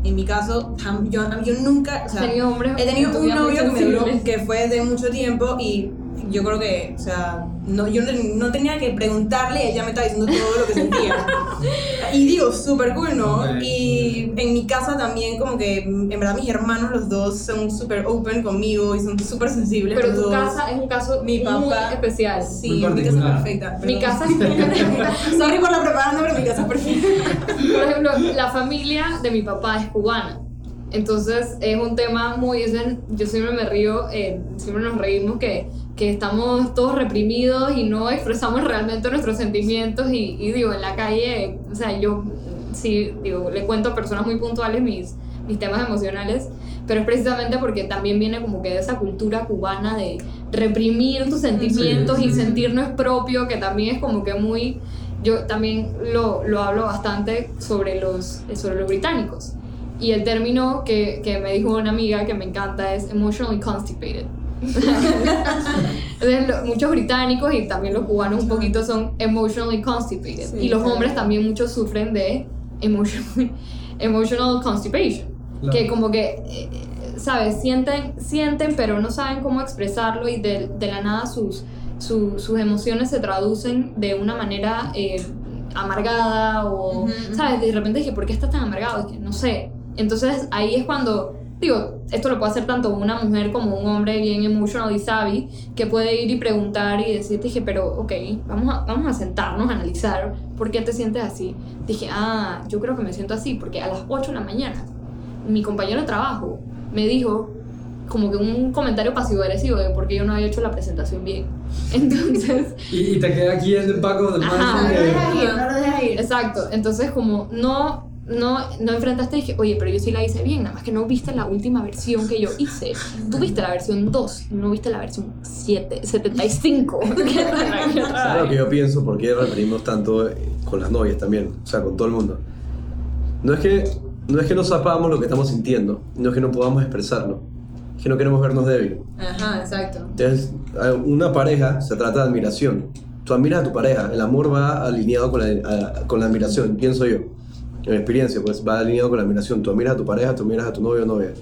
En mi caso, yo, yo nunca, o sea, Has tenido hombres he tenido un novio que me duró, que fue de mucho tiempo y yo creo que, o sea, no, yo no, no tenía que preguntarle, ella me estaba diciendo todo lo que sentía. y digo, súper cool, ¿no? Ok. Y en mi casa también como que, en verdad, mis hermanos los dos son súper open conmigo y son súper sensibles. Pero tu dos. casa es un caso Mi muy papá- especial. Sí, Muy mi casa es perfecta. Mi perdón. casa es Sorry por la propaganda, pero mi casa es perfecta. Por ejemplo, la familia de mi papá es cubana. Entonces es un tema muy... Yo siempre me río, eh, siempre nos reímos que, que estamos todos reprimidos y no expresamos realmente nuestros sentimientos y, y digo, en la calle, o sea, yo sí, digo, le cuento a personas muy puntuales mis, mis temas emocionales, pero es precisamente porque también viene como que de esa cultura cubana de reprimir tus sentimientos Sí, y sentir no es propio, que también es como que muy yo también lo, lo hablo bastante sobre los, sobre los británicos. Y el término que, que me dijo una amiga que me encanta es emotionally constipated. Entonces, lo- muchos británicos y también los cubanos un poquito son emotionally constipated. Sí, y los claro. hombres también muchos sufren de emotional, emotional constipation. Claro. Que como que, eh, ¿sabes? Sienten, sienten, pero no saben cómo expresarlo y de, de la nada sus, su- sus emociones se traducen de una manera eh, amargada o, Ujú, ujú. ¿sabes? De repente dije, ¿por qué estás tan amargado? Es que no sé. Entonces ahí es cuando, digo, esto lo puede hacer tanto una mujer como un hombre bien emotional y savvy, que puede ir y preguntar y decirte, dije, pero ok, vamos a, vamos a sentarnos a analizar por qué te sientes así. Dije, ah, yo creo que me siento así porque a las 8 de la mañana mi compañero de trabajo me dijo como que un comentario pasivo-agresivo de por qué yo no había hecho la presentación bien. Entonces, Y, y te queda aquí el Paco del Ajá. No dejas ir, no lo dejas ir. exacto, entonces como no, no, no enfrentaste y dije, oye, pero yo sí la hice bien, nada más que no viste la última versión que yo hice. Tú viste la versión 2, no viste la versión 7, 75. ¿Sabes lo que yo pienso? ¿Por qué reprimimos tanto eh, con las novias también? O sea, con todo el mundo. No es que no, es que no sepamos lo que estamos sintiendo, no es que no podamos expresarlo, es que no queremos vernos débiles. Ajá, exacto. Entonces, una pareja se trata de admiración. Tú admiras a tu pareja, el amor va alineado con la, a- con la admiración, pienso yo. En mi experiencia, pues va alineado con la admiración. Tú admiras a tu pareja, tú admiras a tu novio o novia.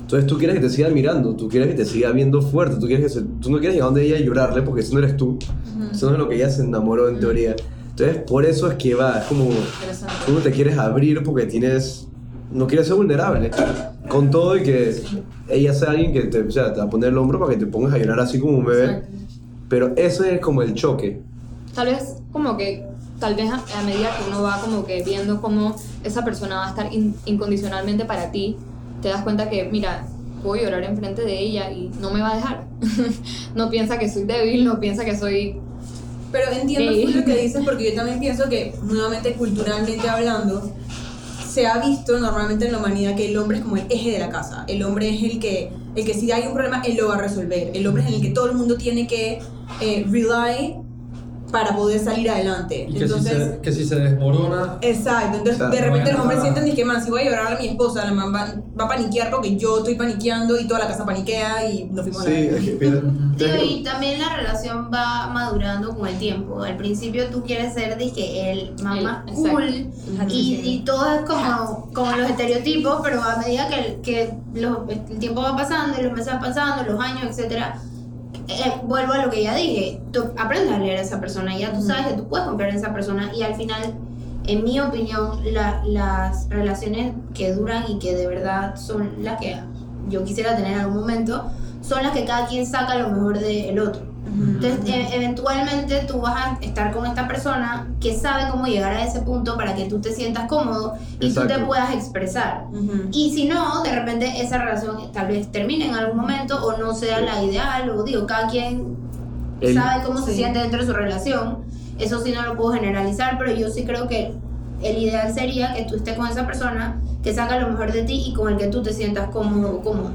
Entonces tú quieres que te siga admirando, tú quieres que te siga viendo fuerte, tú, quieres que se- tú no quieres llegar donde ella y llorarle porque eso no eres tú. Eso no es lo que ella se enamoró en teoría. Entonces por eso es que va, es como tú no te quieres abrir porque tienes, no quieres ser vulnerable. Con todo y que ella sea alguien que te, o sea, te va a poner el hombro para que te pongas a llorar así como un bebé. Exacto. Pero ese es como el choque. tal vez como que tal vez a, a medida que uno va como que viendo cómo esa persona va a estar in- incondicionalmente para ti te das cuenta que mira puedo llorar enfrente de ella y no me va a dejar no piensa que soy débil no piensa que soy Pero entiendo full lo que dices porque yo también pienso que, nuevamente culturalmente hablando, se ha visto normalmente en la humanidad que el hombre es como el eje de la casa. El hombre es el que, el que si hay un problema, él lo va a resolver. El hombre es en el que todo el mundo tiene que eh, rely para poder salir adelante. Y que, Entonces, si se, que si se desmorona, Exacto, entonces Claro, de repente no los hombres sienten que man, si voy a llorar a mi esposa, la man va, va a paniquear porque yo estoy paniqueando y toda la casa paniquea y nos fuimos Sí, a la es que, Tío, y también la relación va madurando con el tiempo. Al principio tú quieres ser dizque el mamá El- cool exacto. y, y todo es como, como los estereotipos, pero a medida que, el- que los- el tiempo va pasando y los meses van pasando, los años, etcétera, eh, vuelvo a lo que ya dije, tú aprendes a leer a esa persona, ya tú sabes que tú puedes confiar en esa persona y al final, en mi opinión, la- las relaciones que duran y que de verdad son las que yo quisiera tener en algún momento, son las que cada quien saca lo mejor del otro. Entonces, e- eventualmente tú vas a estar con esta persona que sabe cómo llegar a ese punto para que tú te sientas cómodo y tú te Exacto. puedas expresar. Ujú. Y si no, de repente esa relación tal vez termine en algún momento o no sea la ideal, o digo, cada quien El- sabe cómo se siente dentro de su relación. Eso sí no lo puedo generalizar, pero yo sí creo que el ideal sería que tú estés con esa persona que saca lo mejor de ti y con el que tú te sientas cómodo o cómodo.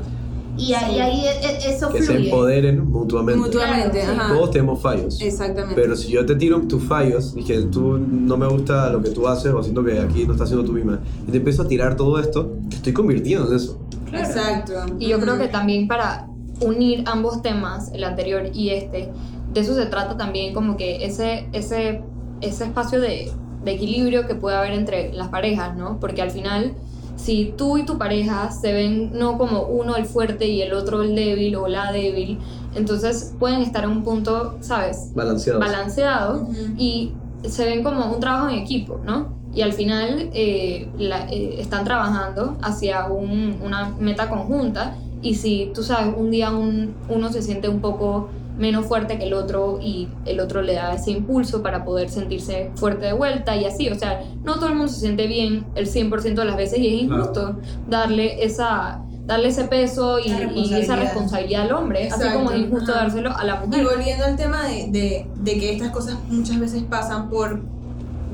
Y ahí, Sí. ahí e- e- eso que se fluye. empoderen mutuamente. Mutuamente, Claro, sí. ajá. Todos tenemos fallos. Exactamente. Pero si yo te tiro tus fallos y que tú no me gusta lo que tú haces o siento que aquí no estás haciendo tú misma y te empiezo a tirar todo esto, te estoy convirtiendo en eso. Exacto. Y yo creo que también para unir ambos temas, el anterior y este, de eso se trata también como que ese, ese, ese espacio de, de equilibrio que puede haber entre las parejas, ¿no? Porque al final, si tú y tu pareja se ven no como uno el fuerte y el otro el débil o la débil, entonces pueden estar en un punto, ¿sabes? Balanceados. Balanceado Ujú. y se ven como un trabajo en equipo, ¿no? Y al final eh, la- eh, están trabajando hacia un- una meta conjunta y si tú sabes, un día un- uno se siente un poco menos fuerte que el otro y el otro le da ese impulso para poder sentirse fuerte de vuelta y así, o sea, no todo el mundo se siente bien el 100% de las veces y es injusto darle esa darle ese peso y, y esa responsabilidad. al hombre, así como es injusto ajá. dárselo a la Y mujer. volviendo al tema de, de, de que estas cosas muchas veces pasan por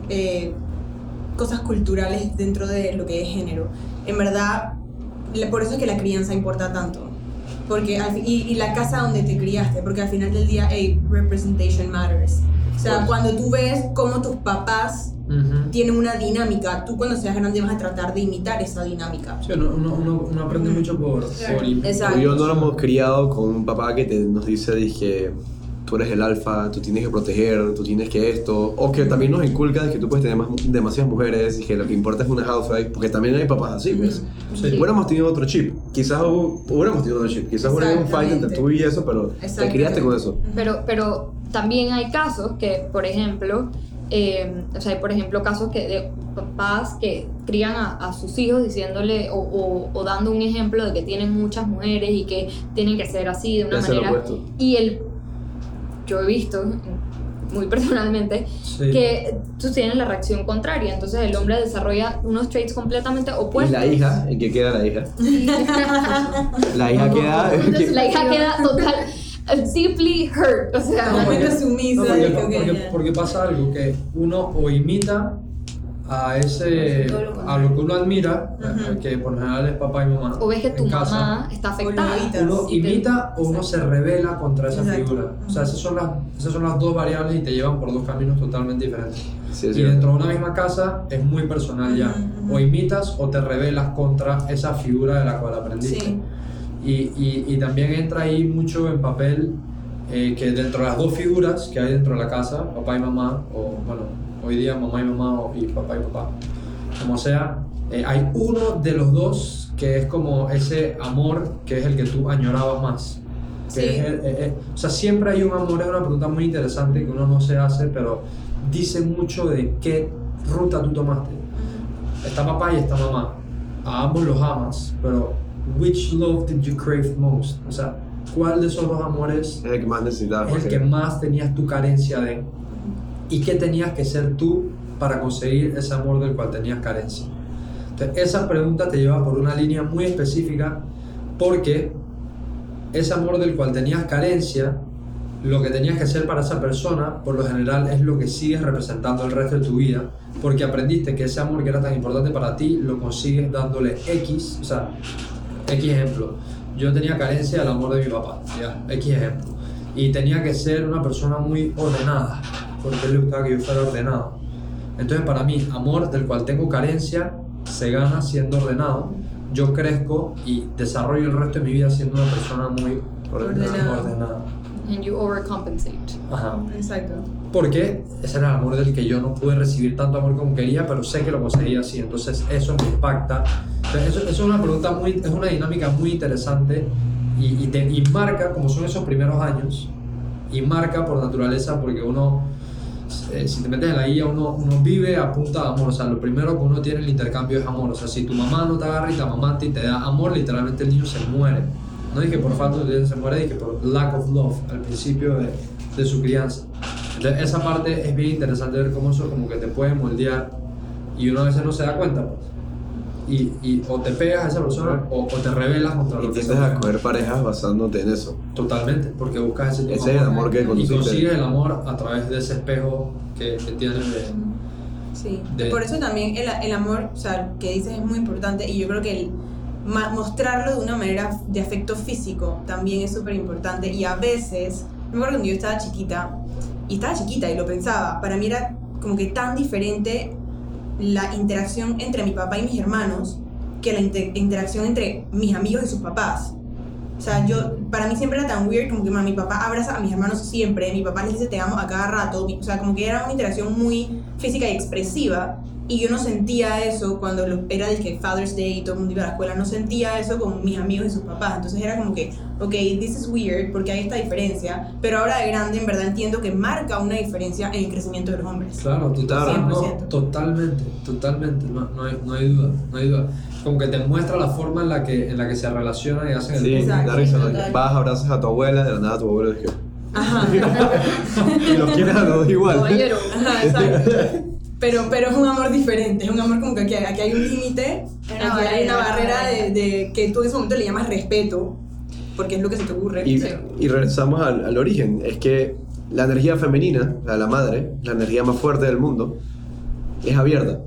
eh, cosas culturales dentro de lo que es género. En verdad, por eso es que la crianza importa tanto. Porque al y, y la casa donde te criaste, porque al final del día, hey, representation matters. O sea, Pues. cuando tú ves cómo tus papás Ujú. tienen una dinámica, tú cuando seas grande vas a tratar de imitar esa dinámica. Sí, uno, uno, uno- uno aprende mucho por, por Exacto. Yo no lo hemos criado con un papá que te, nos dice que tú eres el alfa, tú tienes que proteger, tú tienes que esto, o que también nos inculca de que tú puedes tener más- demasiadas mujeres y que lo que importa es una housewife, porque también hay papás así, pues. Sí. Hubiéramos tenido otro chip, quizás hu- hubiéramos tenido otro chip, quizás hubiera un fight entre tú y eso, pero te criaste con eso. Pero, pero también hay casos que, por ejemplo, eh, o sea, hay por ejemplo casos que de papás que crían a, a sus hijos diciéndole o, o- o dando un ejemplo de que tienen muchas mujeres y que tienen que ser así de una Es lo manera. Y el, yo he visto muy personalmente Sí. que tú tienes la reacción contraria, entonces el hombre desarrolla unos traits completamente ¿Y opuestos. la hija? ¿En qué queda la hija? La hija queda... La hija queda total, deeply hurt, o sea, Totalmente No, sumisa. porque, y que porque- porque pasa algo que uno o imita a ese a lo que uno admira Ujú. que por lo general es papá y mamá o ves que tu en casa, mamá está afectada. uno imita o uno se revela contra esa Exacto. figura o sea esas son las esas son las dos variables y te llevan por dos caminos totalmente diferentes Sí, y dentro de una misma casa es muy personal ya Ujú, ujú. o imitas o te revelas contra esa figura de la cual aprendiste Sí. y, y, y también entra ahí mucho en papel eh, que dentro de las dos figuras que hay dentro de la casa, papá y mamá, o bueno, hoy día mamá y mamá y papá y papá, como sea, eh, hay uno de los dos que es como ese amor que es el que tú añorabas más. Que Sí. es el- eh, eh, o sea, siempre hay un amor, es una pregunta muy interesante que uno no se hace, pero dice mucho de qué ruta tú tomaste. Está papá y está mamá. A ambos los amas, pero which love did you crave most? O sea, ¿cuál de esos dos amores Es el que más necesitaba. es el que más tenías tu carencia de? ¿Y qué tenías que ser tú para conseguir ese amor del cual tenías carencia? Entonces, esa pregunta te lleva por una línea muy específica porque ese amor del cual tenías carencia, lo que tenías que ser para esa persona, por lo general es lo que sigues representando el resto de tu vida, porque aprendiste que ese amor que era tan importante para ti lo consigues dándole X, o sea, X ejemplo. Yo tenía carencia del amor de mi papá, ya, X ejemplo. Y tenía que ser una persona muy ordenada, porque él le gustaba que yo fuera ordenado. Entonces, para mí, amor del cual tengo carencia se gana siendo ordenado. Yo crezco y desarrollo el resto de mi vida siendo una persona muy Ordenada. ordenada. And you overcompensate. Ajá. Exacto. Porque ese era el amor del que yo no pude recibir tanto amor como quería, pero sé que lo conseguía así, entonces eso me impacta. Entonces, eso, eso es una pregunta muy, es una dinámica muy interesante y, y, te, y marca, como son esos primeros años, y marca por naturaleza porque uno, eh, si te metes en la guía, uno, uno vive a punta de amor, o sea, lo primero que uno tiene en el intercambio es amor, o sea, si tu mamá no te agarra y tu mamá a ti te da amor, literalmente el niño se muere. No dije por falta de se muere, dije por lack of love al principio de, de su crianza. Entonces, esa parte es bien interesante ver cómo eso como que te puede moldear y uno a veces no se da cuenta. Pues. Y, y o te pegas a esa persona o, o te rebelas contra Y lo que tiendes esa a persona- coger parejas basándote en eso. Totalmente, porque buscas ese tipo Ese de es el amor que Y conociste. consigues el amor a través de ese espejo que, que tienes de... Sí, De- por eso también el, el amor, o sea, que dices es muy importante y yo creo que el mostrarlo de una manera de afecto físico también es súper importante y a veces, me acuerdo cuando yo estaba chiquita, y estaba chiquita y lo pensaba, para mí era como que tan diferente la interacción entre mi papá y mis hermanos que la inter- interacción entre mis amigos y sus papás. O sea, yo, para mí siempre era tan weird como que mi papá abraza a mis hermanos siempre, mi papá les dice te amo a cada rato, o sea, como que era una interacción muy física y expresiva y yo no sentía eso cuando lo- era de Father's Day y todo el mundo iba a la escuela, no sentía eso con mis amigos y sus papás, entonces era como que, ok, this is weird porque hay esta diferencia, pero ahora de grande en verdad entiendo que marca una diferencia en el crecimiento de los hombres. Claro, total- no, 100%. totalmente, totalmente, no, no, hay, no hay duda, no hay duda. Como que te muestra la forma en la que, en la que se relacionan y hacen el Sí, Exacto, da risa. ¿no? total. Vas, abrazas a tu abuela, de la nada tu abuelo dice Ajá. y los quieres a los igual. Caballero. Ajá, exacto. Pero, pero es un amor diferente, es un amor como que aquí, aquí hay un límite, aquí hay una barrera. de, de que tú en ese momento le llamas respeto, porque es lo que se te ocurre. Y, y regresamos al, al origen, es que la energía femenina, la de la madre, la energía más fuerte del mundo, es abierta,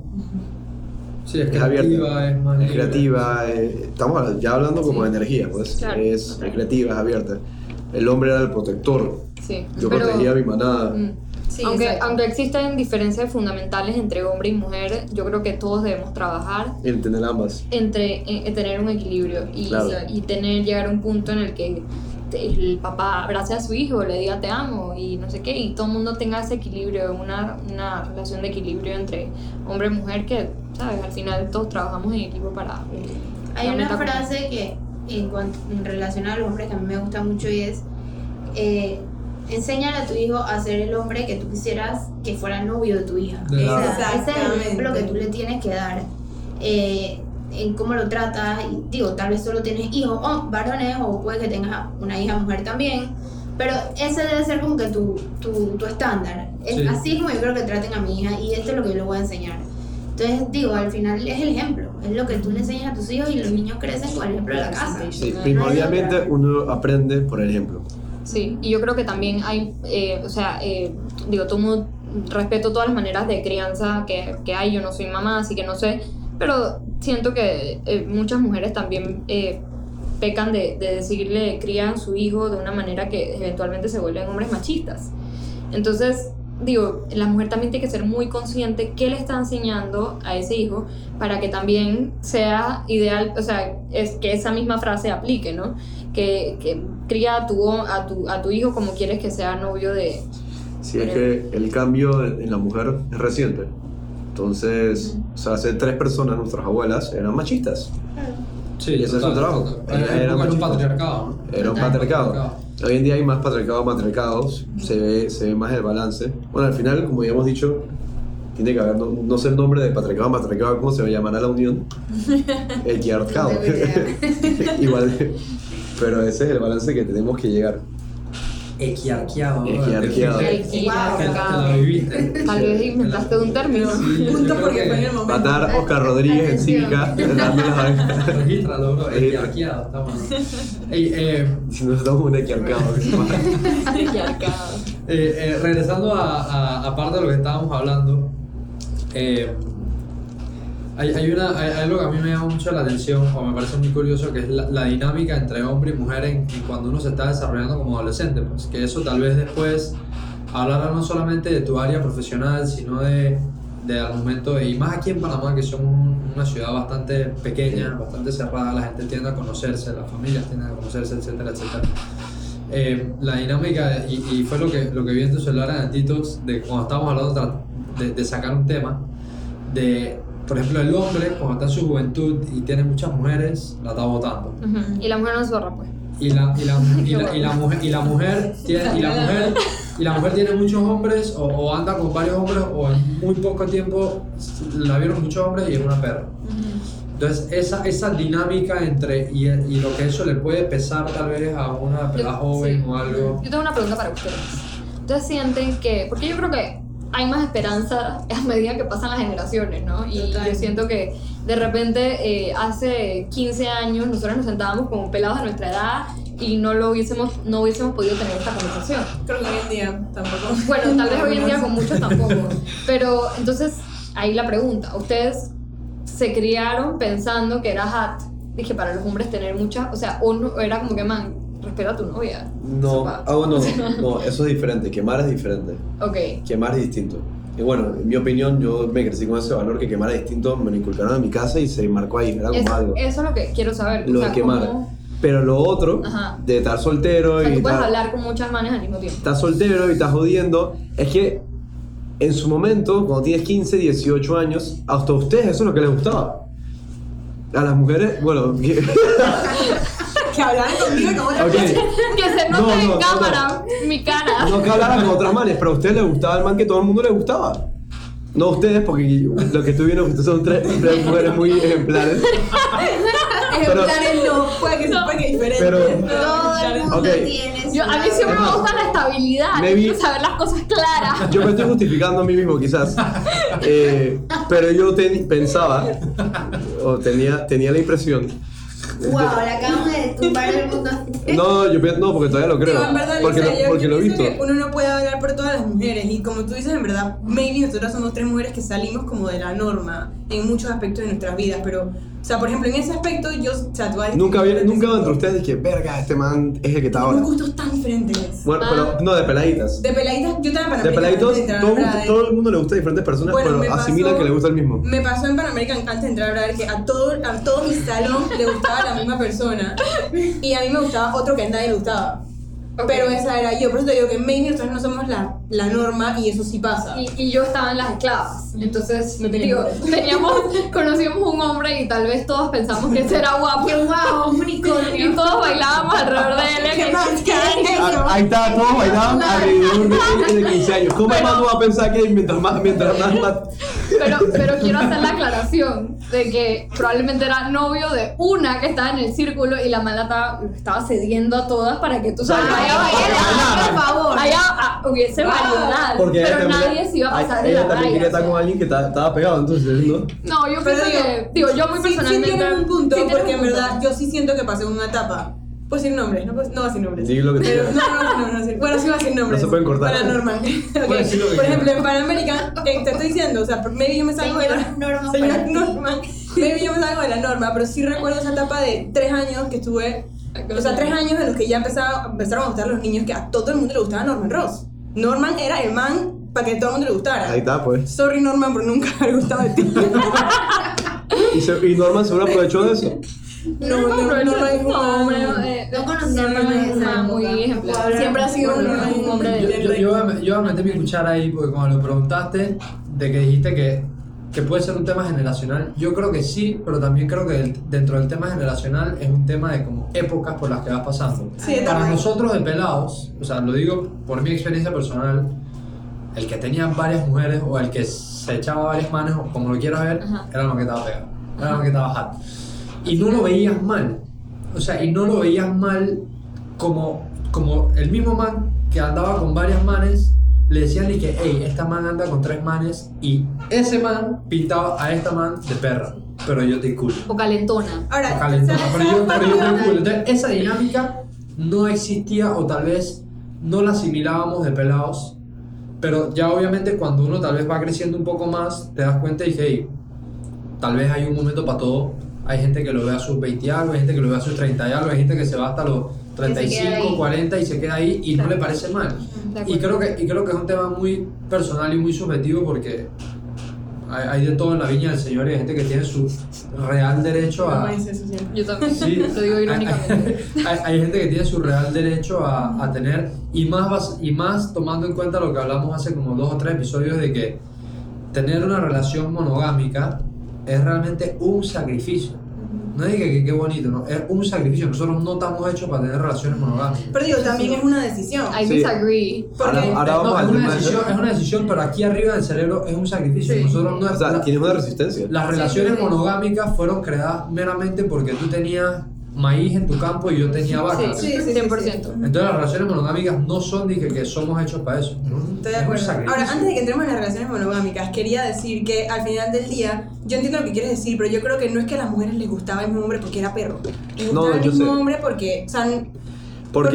Sí, es es abierta, creativa, es más es libre. creativa, eh, estamos ya hablando como de Sí. energía, pues, Claro, es, es creativa, es abierta. El hombre era el protector, Sí. yo Pero- protegía a mi manada. Mm. Sí, aunque, exacto. aunque existen diferencias fundamentales entre hombre y mujer, yo creo que todos debemos trabajar y entender ambas. entre en- en tener un equilibrio y, Claro. y tener llegar a un punto en el que el papá abrace a su hijo, le diga te amo y no sé qué, y todo el mundo tenga ese equilibrio, una, una relación de equilibrio entre hombre y mujer que, ¿sabes? Al final todos trabajamos en equipo para... Hay una meta común. frase que en, cuanto, en relación a los hombres que a mí me gusta mucho y es eh, enséñale a tu hijo a ser el hombre que tú quisieras que fuera novio de tu hija. De O sea, ese es el ejemplo que tú le tienes que dar. eh, en cómo lo tratas, y digo, tal vez solo tienes hijos o varones o puede que tengas una hija mujer también, pero ese debe ser como que tu, tu, tu estándar. Es, Sí. Así es como yo creo que traten a mi hija y esto es lo que yo le voy a enseñar. Entonces, digo, al final es el ejemplo, es lo que tú le enseñas a tus hijos y los niños crecen con el ejemplo de la casa. Sí, primordialmente uno aprende por el ejemplo. Sí, y yo creo que también hay, eh, o sea, eh, digo, respeto todas las maneras de crianza que, que hay, yo no soy mamá, así que no sé, pero siento que eh, muchas mujeres también eh, pecan de, de decirle, crían su hijo de una manera que eventualmente se vuelven hombres machistas. Entonces, digo, la mujer también tiene que ser muy consciente qué le está enseñando a ese hijo para que también sea ideal, o sea, es que esa misma frase aplique, ¿no? Que, que cría a tu, a, tu, a tu hijo como quieres que sea novio de... Si es que el cambio en la mujer es reciente. Entonces, o sea, hace tres personas, nuestras abuelas, eran machistas. Sí, Y ese es su trabajo. Era, Era era un patriarcado. Era un Total. patriarcado. Hoy en día hay más patriarcado matriarcados, se ve, se ve más el balance. Bueno, al final, como ya hemos dicho, tiene que haber, no, no sé el nombre de patriarcado matriarcado, ¿cómo se llamará la unión? El tengo Igual, pero ese es el balance que tenemos que llegar. Equiarqueado. ¿no? Equiarqueado. Equiarqueado. Tal vez inventaste un término. Punto porque que- fue en el momento. Matar Oscar Rodríguez en cívica, Regístralo, bro. Equiarqueado. Está bueno. Ey, eh, Si nos damos un equiarcado. Patriarcado. Eh, eh, regresando a parte de lo que estábamos hablando, eh, hay, hay, una, hay, algo que a mí me llama mucho la atención o me parece muy curioso que es la, la dinámica entre hombre y mujer en, en cuando uno se está desarrollando como adolescente. Pues que eso tal vez después hablará no solamente de tu área profesional, sino de, de al momento, de- y más aquí en Panamá, que somos un- una ciudad bastante pequeña, bastante cerrada, la gente tiende a conocerse, las familias tienden a conocerse, etcétera, etcétera. Eh, la dinámica, y, y fue lo que, lo que vi en tu celular en Antitos, de cuando estábamos hablando de, de sacar un tema, de, por ejemplo, el hombre, cuando está en su juventud y tiene muchas mujeres, la está votando. Ujú. Y la mujer no es zorra, pues. Y la, y la, y la, y la mujer, y la mujer tiene, y la mujer, y la mujer tiene muchos hombres, o, o anda con varios hombres, o en muy poco tiempo la vieron muchos hombres y es una perra. Entonces, esa, esa dinámica entre, y, y lo que eso le puede pesar tal vez a una pelada joven sí. o algo. Yo tengo una pregunta para ustedes. ¿Ustedes sienten que.? Porque yo creo que hay más esperanza a medida que pasan las generaciones, ¿no? Y Total. yo siento que de repente eh, hace 15 años nosotros nos sentábamos como pelados de nuestra edad y no lo hubiésemos, no hubiésemos podido tener esta conversación. Creo que hoy en día tampoco. Bueno, tal vez hoy en día con muchos tampoco. Pero entonces, ahí la pregunta. ¿Ustedes se criaron pensando que era hat? Dije, para los hombres tener muchas... O sea, uno era como que, man, respeta a tu novia. No, Sopa. ah, bueno, no, eso es diferente. Quemar es diferente. Ok. Quemar es distinto. Y bueno, en mi opinión, yo me crecí con ese valor que quemar es distinto. Me lo inculcaron en mi casa y se marcó ahí. Era como Eso, algo. eso es lo que quiero saber. Lo o sea, de quemar. cómo- Pero lo otro, Ajá. de estar soltero o sea, y tú puedes estar- hablar con muchas manes al mismo tiempo. estás soltero y estás jodiendo, es que en su momento, cuando tienes 15, 18 años, hasta a ustedes eso es lo que les gustaba. A las mujeres, bueno, que- hablaran conmigo como otra ok, Que se No, note no, en no, cámara mi cara. no que hablaran con otras manes, pero a ustedes les gustaba el man que todo el mundo les gustaba. No a ustedes, porque lo que estoy viendo ustedes son tres, tres mujeres muy ejemplares. Ejemplares no, puede que puede que diferente. Pero- Todo el mundo tiene Yo, a mí siempre me gusta la estabilidad. Maybe- Quiero saber las cosas claras. Yo me estoy justificando a mí mismo, quizás. Eh, pero yo ten- pensaba, o tenía, tenía la impresión. Wow, le acabamos de tumbar el mundo. No, yo pienso, no, porque todavía lo creo. Digo, en verdad, porque lo, yo- porque yo lo he pienso visto. que uno no puede hablar por todas las mujeres y como tú dices, en verdad, maybe nosotras somos tres mujeres que salimos como de la norma en muchos aspectos de nuestras vidas, pero, o sea, por ejemplo, en ese aspecto yo, o sea, tú Nunca, había, nunca entre ustedes dije, verga, este man es el que está ahora. Tenemos gustos tan diferentes. Bueno, Ah. pero no, de peladitas. De peladitas, yo estaba en De Panamericana peladitos, antes de a todo, todo el mundo le gusta a diferentes personas, Bueno, me pero pasó- que le gusta el mismo. Me pasó en Panamerican antes de entrar a Brother que a todo, a todo mi salón le gustaba la misma persona y a mí me gustaba otro que a nadie le gustaba. Ok. Pero esa era yo, por eso te digo que maybe nosotros no somos la, la norma y eso sí pasa. Y, y yo estaba en las esclavas. Entonces, No tenía digo, teníamos, conocíamos un hombre y tal vez todos pensamos que ese era guapo. Wow, un unicornio. Y todos bailábamos alrededor de él. ¿Qué más? ¿Qué? Ah, Ahí está, todos bailaban alrededor de él de 15 años. ¿Cómo el man no va a pensar que mientras más, mientras más, más- Pero, pero quiero hacer la aclaración de que probablemente era novio de una que estaba en el círculo y la mala estaba, lo estaba cediendo a todas para que tú sabes, Por favor. allá, ah, hubiese variedad. Porque ella pero también- nadie se iba a pasar de Ella la también raya. quería estar con alguien que ta- estaba pegado, entonces, ¿no? No, yo Pero pienso digo, que, digo, yo muy sí, sí personalmente. tienes un punto, sí porque un en punto. verdad yo sí siento que pasé una etapa. Puedo decir nombres, no, no voy a decir nombres. Di lo que Pero, no, no, no, no, no, sí. Bueno, sí voy a decir nombres. No se pueden cortar. Para normal. Ok. Puedes decir lo que Por ejemplo, en Panamérica, eh, te estoy diciendo, o sea, maybe yo me salgo de la. Norma Señor para ti. Norma. Maybe yo me salgo de la norma, pero sí recuerdo esa etapa de tres años que estuve. O sea, tres años en los que ya empezaba, empezaron a gustar los niños que a todo el mundo le gustaba Norman Ross. Norman era el man para que a todo el mundo le gustara. Ahí está, pues. Sorry Norman, pero nunca me gustaba de ti. Y, se- y Norman seguro aprovechó de eso. No, no, no, no, es un no, hombre, eh, No conocía a muy ejemplar. Siempre ha sido un- hombre Yo, de. yo, yo voy a meter mi cuchara ahí porque cuando lo preguntaste, de que dijiste que, que puede ser un tema generacional, yo creo que sí, pero también creo que el- dentro del tema generacional es un tema de como épocas por las que vas pasando. Sí, Para también. nosotros de pelados, o sea, lo digo por mi experiencia personal, el que tenía varias mujeres o el que se echaba varias manos, o como lo quieras ver, Ajá. era lo que estaba pegado, era lo que estaba hot. Y no lo veías mal, o sea, y no lo veías mal como, como el mismo man que andaba con varias manes, le decían y que, hey, esta man anda con tres manes y ese man pintaba a esta man de perra, pero yo te cool. O calentona. Ahora, Calentona, ¿sabes- pero yo, pero yo te cool. Entonces, esa dinámica no existía o tal vez no la asimilábamos de pelados, pero ya obviamente cuando uno tal vez va creciendo un poco más, te das cuenta y que, hey, tal vez hay un momento para todo. Hay gente que lo ve a sus 20 y algo, hay gente que lo ve a sus 30 y algo, hay gente que se va hasta los se queda 35, ahí. 40 y se queda ahí y no le parece mal. Y creo, que, y creo que es un tema muy personal y muy subjetivo porque hay, hay de todo en la viña del Señor y hay gente que tiene su real derecho a... No eso siempre. Yo también. Sí, Lo digo hay- irónicamente. Hay, hay gente que tiene su real derecho a, a tener, y más, y más tomando en cuenta lo que hablamos hace como dos o tres episodios de que tener una relación monogámica es realmente un sacrificio. No diga que qué bonito, no, es un sacrificio. Nosotros no estamos hechos para tener relaciones monogámicas. Pero digo, también es una decisión. I Sí. disagree. Ahora, Porque- ahora vamos No, es, una decisión, es una decisión, pero aquí arriba del cerebro es un sacrificio. Sí. Nosotros no O sea, la- tienes una resistencia. las relaciones monogámicas fueron creadas meramente porque tú tenías maíz en tu campo y yo tenía vacas. Sí, sí, sí, 100%. sí. Entonces las relaciones monogámicas no son dije, que somos hechos para eso. ¿no? Estoy de acuerdo. Ahora, antes de que entremos en las relaciones monogámicas, quería decir que al final del día, yo entiendo lo que quieres decir, pero yo creo que no es que a las mujeres les gustaba el mismo hombre porque era perro. Les No, gustaba el yo mismo sé. hombre porque, o sea, porque,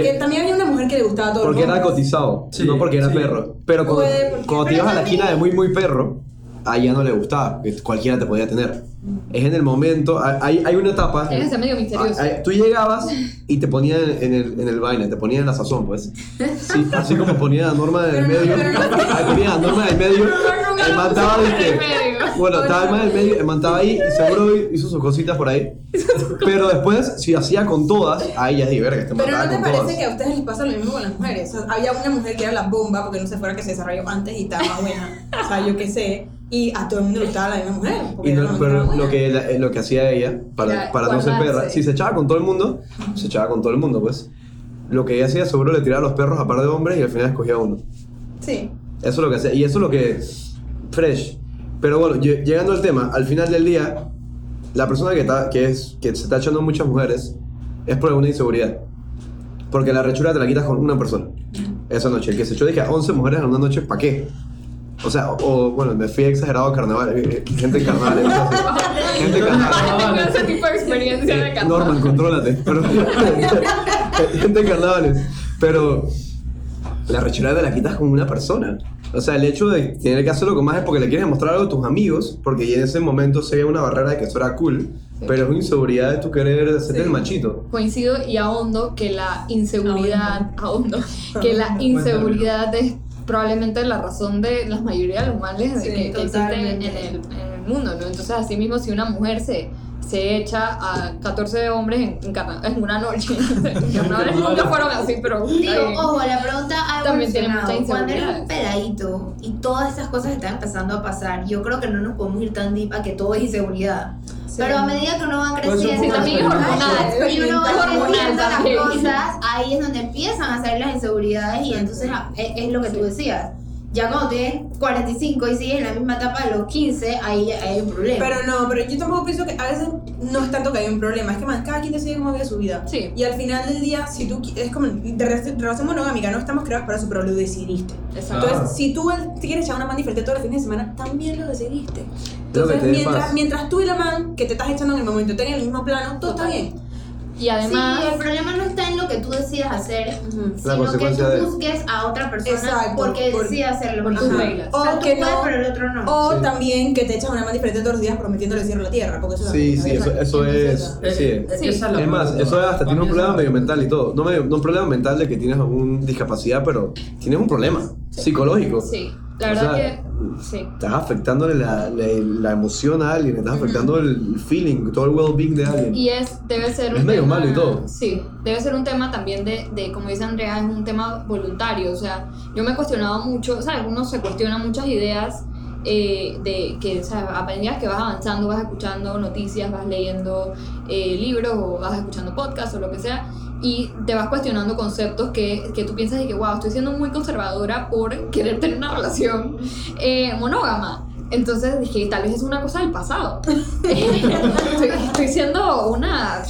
Porque, también había una mujer que le gustaba a todos porque los era cotizado, Sí, no porque era sí. perro. Pero cuando, Puede, porque- cuando te ibas a la esquina de muy, muy perro, a ella no le gustaba, que cualquiera te podía tener. Es en el momento, hay, hay una etapa. Que ser medio misterioso. Ah, ah, Tú llegabas y te ponían en el, en el vaina, te ponían en la sazón, pues. Sí, así como ponía la norma del medio. Ahí ponía la norma del medio. El man estaba que. Bueno, estaba el man del medio, el man estaba ahí y seguro hizo sus cositas por ahí. Pero después, si hacía con todas, ahí ya es verga, este man Pero ¿no te con parece todas. que a ustedes les pasa lo mismo con las mujeres? O sea, había una mujer que era la bomba porque no se fuera que se desarrolló antes y estaba buena. O sea, yo qué sé. Y a todo el mundo le gustaba la misma mujer. Y no- mujer pero lo que, la- lo que hacía ella, para, Era para no ser perra, si se echaba con todo el mundo, se echaba con todo el mundo, pues. Lo que ella hacía, seguro le tiraba a los perros a par de hombres y al final escogía uno. Sí. Eso es lo que hacía. Y eso es lo que. Fresh. Pero bueno, lle- llegando al tema, al final del día, la persona que, está, que, es, que se está echando a muchas mujeres es por alguna inseguridad. Porque la rechura te la quitas con una persona. Esa noche. El que se echó, dije, a 11 mujeres en una noche, ¿para qué? O sea, o, o, bueno, me fui exagerado a carnaval. eh, Gente en carnaval. gente en carnaval. Tengo ese tipo de experiencia de Eh, carnaval. Norman, contrólate. Pero, gente en carnavales. Pero la rechura te la quitas con una persona. O sea, el hecho de tener que hacerlo con más es porque le quieres mostrar algo a tus amigos, porque en ese momento se ve una barrera de que eso era cool, pero es una inseguridad de tu querer hacerte Sí. el machito. Coincido y ahondo que la inseguridad, ahondo, que la inseguridad es probablemente la razón de la mayoría de los males Sí, que, que existen en el, en el mundo, ¿no? Entonces, así mismo, si una mujer se, se echa a 14 hombres en, en, en una noche, carnavales nunca fueron así, pero... Digo, ojo, la pregunta ha También tiene muchas Cuando eres un peladito y todas estas cosas están empezando a pasar, yo creo que no nos podemos ir tan deep a que todo es inseguridad. Pero a medida que uno va creciendo también hormonal, y uno va entendiendo las cosas, ahí es donde empiezan a salir las inseguridades y entonces es, es lo que tú decías. Ya cuando tienes 45 y sigues en la misma etapa de los 15, ahí hay un problema. Pero no, pero yo tampoco pienso que a veces no es tanto que hay un problema, es que man, cada quien decide cómo vive su vida. Sí. Y al final del día, si tú qui- es como de re- relación monogámica, no estamos creados para eso, pero lo decidiste. Exacto. Entonces, si tú te quieres echar una man diferente todos los fines de semana, también lo decidiste. Que Entonces, te dé mientras, paz. mientras tú y la man que te estás echando en el momento tengan el mismo plano, todo está Total. bien. Y además... sí, el problema no está en lo que tú decidas hacer. La sino que tú de- busques a otra persona Exacto, porque por- decide hacerlo. por tus reglas. O sea, O tú que puedes, no- pero el otro no. O Sí. también que te echas una man diferente todos los días prometiéndole el cielo a la tierra, porque eso Sí, sí, eso, eso es. Eh, Sí. eh, Sí. esa la Es más, pregunta. eso hasta Para tiene un problema medio mental y todo. No, medio- no un problema mental de que tienes alguna discapacidad, pero tienes un problema psicológico. Sí, la O verdad sea, que... Sí. Estás afectándole la, la, la emoción a alguien, estás afectando el feeling, todo el well-being de alguien. Y es, debe ser un Es medio tema- malo y todo. Sí, debe ser un tema también de, de, como dice Andrea, es un tema voluntario. O sea, yo me he cuestionado mucho, ¿sabes? Uno se cuestiona muchas ideas eh, de que, o sea, a medida que vas avanzando, vas escuchando noticias, vas leyendo eh, libros o vas escuchando podcasts o lo que sea. Y te vas cuestionando conceptos que, que tú piensas y que, wow, estoy siendo muy conservadora por querer tener una relación eh, monógama. Entonces dije, tal vez es una cosa del pasado. estoy, estoy siendo una...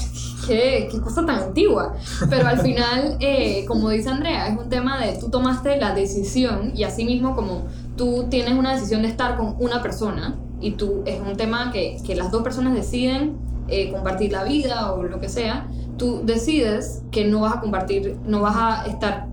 Qué, qué cosa tan antigua. Pero al final, eh, como dice Andrea, es un tema de tú tomaste la decisión y así mismo como tú tienes una decisión de estar con una persona y tú es un tema que, que las dos personas deciden eh, compartir la vida o lo que sea, tú decides que no vas a compartir, no vas a estar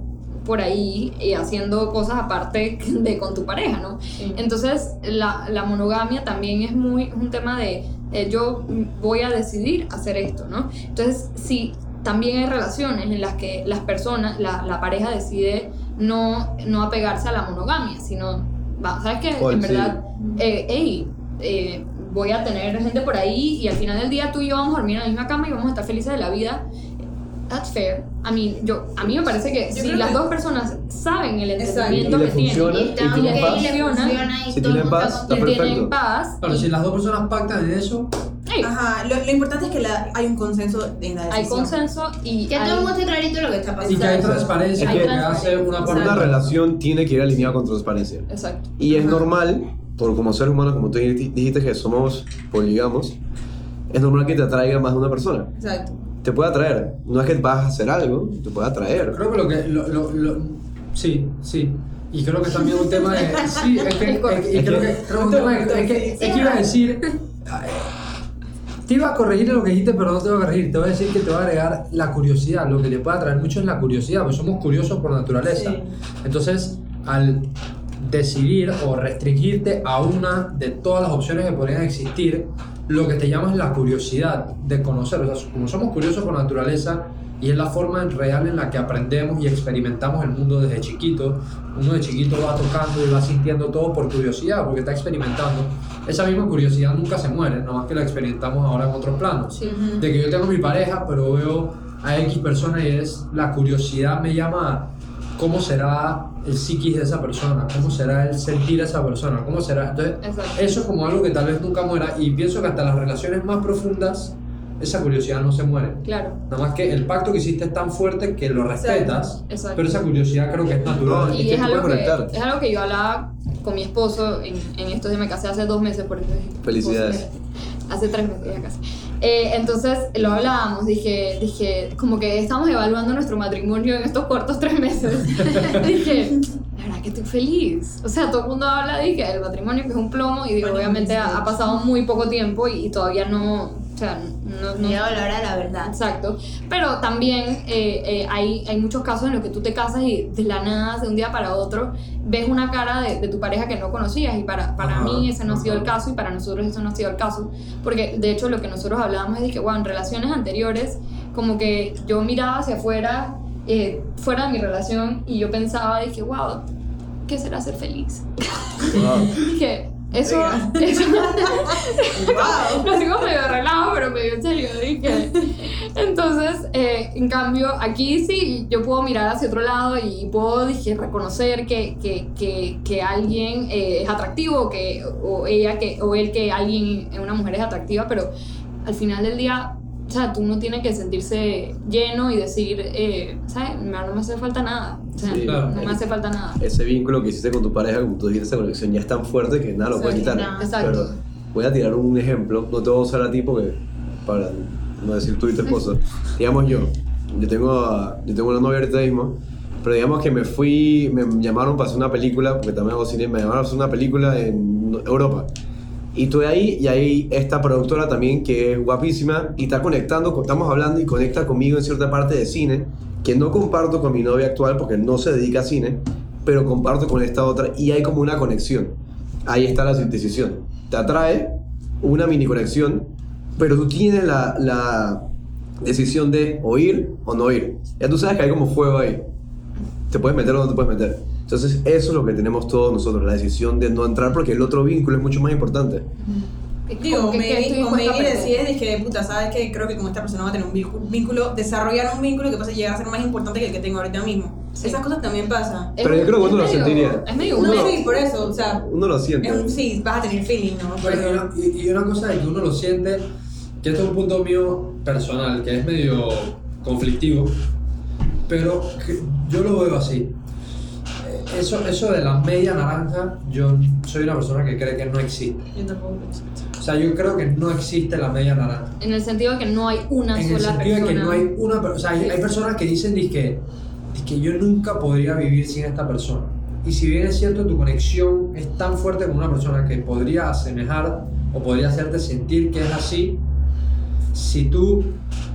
por ahí eh, haciendo cosas aparte de con tu pareja, ¿no? Entonces, la, la monogamia también es muy un tema de eh, yo voy a decidir hacer esto, ¿no? Entonces, si también hay relaciones en las que las personas, la, la pareja decide no, no apegarse a la monogamia, sino, va, ¿sabes qué? En sí. verdad, eh, hey, eh, voy a tener gente por ahí y al final del día tú y yo vamos a dormir en la misma cama y vamos a estar felices de la vida. That's fair. I mean, yo, a mí me parece que Yo si las que- dos personas saben el Y le que tienen funciona, Y y están tienen ok, paz. le funciona y Si todo tienen paz, está y contento. tienen perfecto. paz, Claro, si las dos personas pactan en eso, hey, Ajá, lo, lo importante es que la- hay un consenso en la decisión. hay consenso y Que hay- todo el mundo esté clarito lo que está y pasando. que hay transparencia, Hay que transparencia. hace una parte. Una relación tiene que ir alineada con transparencia. Exacto. Y es Ajá. normal, por como seres humanos, como tú dijiste que somos poligamos, es normal que te atraiga más de una persona. Exacto. te puede atraer. No es que vas a hacer algo, te puede atraer. Creo que lo que. Lo, lo, lo- sí, sí. Y creo que también un tema de. Sí, es que. es que- y creo que. Creo que un tema de- es que, es que iba a decir. Te iba a corregir lo que dijiste, pero no te voy a corregir. Te voy a decir que te voy a agregar la curiosidad. Lo que le puede atraer mucho es la curiosidad, porque somos curiosos por naturaleza. Sí. Entonces, al decidir o restringirte a una de todas las opciones que podrían existir, lo que te llama es la curiosidad de conocer. O sea, como somos curiosos por naturaleza y es la forma real en la que aprendemos y experimentamos el mundo desde chiquito, uno de chiquito va tocando y va sintiendo todo por curiosidad, porque está experimentando. Esa misma curiosidad nunca se muere, nada más que la experimentamos ahora en otros planos Sí. de que yo tengo mi pareja, pero veo a X persona y es la curiosidad me llama cómo será el psiquis de esa persona, cómo será el sentir de esa persona, cómo será. Entonces, Exacto. eso es como algo que tal vez nunca muera y pienso que hasta las relaciones más profundas esa curiosidad no se muere. Claro. Nada más que el pacto que hiciste es tan fuerte que lo respetas, Exacto. pero esa curiosidad creo que es natural. No, es Y que es algo que, es algo que yo hablaba con mi esposo en, en estos días, me casé hace dos meses, por eso Felicidades. Hace tres meses ya casi. Eh, entonces lo hablábamos, dije, dije, como que estamos evaluando nuestro matrimonio en estos cortos tres meses. dije, la verdad que estoy feliz. O sea, todo el mundo habla que el matrimonio que es un plomo y digo, Bueno, obviamente ha, pasado muy poco tiempo y, y todavía no, sea, no, no, Llegado la la verdad. Exacto. Pero también eh, eh, hay, hay muchos casos en los que tú te casas y de la nada, de un día para otro, ves una cara de, de tu pareja que no conocías. Y para, para Ajá, mí ese no ha sido el caso y para nosotros eso no ha sido el caso. Porque de hecho lo que nosotros hablábamos es de que, bueno, en relaciones anteriores, como que yo miraba hacia afuera, eh, fuera de mi relación, y yo pensaba, dije, wow, ¿qué será ser feliz? Dije, eso, eso ¡Wow! lo digo medio relajo, pero medio en serio, dije. Entonces, eh, en cambio, aquí sí, yo puedo mirar hacia otro lado y puedo, dije, reconocer que, que, que, que alguien eh, es atractivo, que, o ella, que, o él, que alguien, una mujer es atractiva, pero al final del día, o sea, tú no tienes que sentirse lleno y decir, eh, ¿sabes? No me hace falta nada. O sea, Sí. Claro. no me hace falta nada. Ese vínculo que hiciste con tu pareja, como tú dijiste, esa conexión ya es tan fuerte que nada lo puede Sí, quitar. no. Exacto. Pero voy a tirar un ejemplo, no te voy a usar a ti porque, para no decir tú y tu esposa, digamos yo, yo tengo, a- yo tengo una novia ahorita mismo, pero digamos que me fui, me llamaron para hacer una película, porque también hago cine, me llamaron para hacer una película en Europa. Y estoy ahí y hay esta productora también que es guapísima y está conectando, estamos hablando y conecta conmigo en cierta parte de cine que no comparto con mi novia actual porque no se dedica a cine, pero comparto con esta otra y hay como una conexión. Ahí está la decisión. Te atrae una mini conexión, pero tú tienes la, la decisión de oír o no oír. Ya tú sabes que hay como fuego ahí. Te puedes meter o no te puedes meter. Entonces eso es lo que tenemos todos nosotros, la decisión de no entrar porque el otro vínculo es mucho más importante. Digo, maybe, o perder. decides que, puta, sabes que creo que con esta persona va a tener un vínculo, desarrollar un vínculo que pasa a llegar a ser más importante que el que tengo ahorita mismo. Sí. Esas cosas también pasan. Es- Pero yo creo que es uno lo sentiría. Es medio No, uno- sí, por eso, o sea, Uno lo siente. es un, sí, vas a tener feeling, ¿no? Bueno, y, una, y- una cosa de que uno lo siente, que este es un punto mío personal, que es medio conflictivo, pero que yo lo veo así. Eso, eso de la media naranja, yo soy una persona que cree que no existe. Yo tampoco lo sé. O sea, yo creo que no existe la media naranja. En el sentido de que no hay una En el sola sentido de persona. que no hay una persona. O sea, hay, hay personas que dicen que, que yo nunca podría vivir sin esta persona. Y si bien es cierto, tu conexión es tan fuerte con una persona que podría asemejar o podría hacerte sentir que es así, si tú,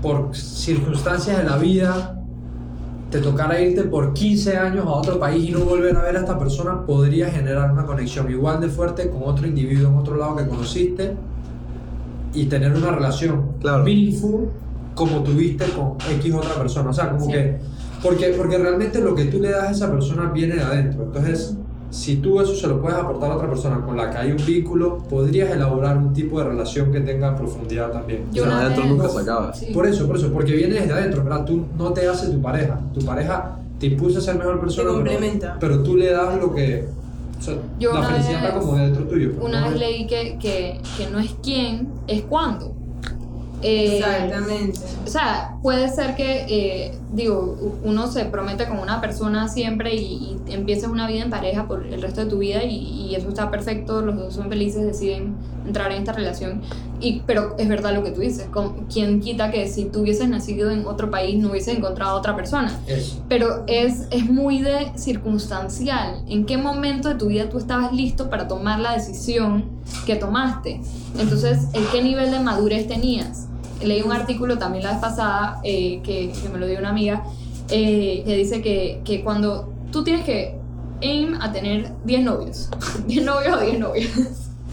por circunstancias de la vida, te tocara irte por 15 años a otro país y no volver a ver a esta persona, podría generar una conexión igual de fuerte con otro individuo en otro lado que conociste y tener una relación Claro. meaningful como tuviste con X otra persona. O sea, como Sí. que. Porque, porque realmente lo que tú le das a esa persona viene de adentro. Entonces, si tú eso se lo puedes aportar a otra persona con la que hay un vínculo, podrías elaborar un tipo de relación que tenga profundidad también. Yo O sea, adentro vez- nunca se acaba. Sí. Por eso, por eso, porque viene desde adentro, ¿verdad? Tú no te hace tu pareja. Tu pareja te impulsa a ser mejor persona. pero- complementa. Pero, tú le das lo que. O sea, Yo la una felicidad vez- está como dentro tuyo. Una ¿no? vez leí que, que, que no es quién, es cuándo. Eh, Exactamente. o sea, puede ser que, eh, digo, uno se promete con una persona siempre y, y empiezas una vida en pareja por el resto de tu vida y, y eso está perfecto, los dos son felices, deciden entrar en esta relación. Y, pero es verdad lo que tú dices, con, ¿quién quita que si tú hubieses nacido en otro país no hubieses encontrado a otra persona? Eso. Pero es, es muy de circunstancial. ¿En qué momento de tu vida tú estabas listo para tomar la decisión que tomaste? Entonces, ¿en qué nivel de madurez tenías? Leí un artículo también la vez pasada eh, que, que me lo dio una amiga eh, que dice que, que cuando tú tienes que aim a tener 10 novios, 10 novios o 10 novias,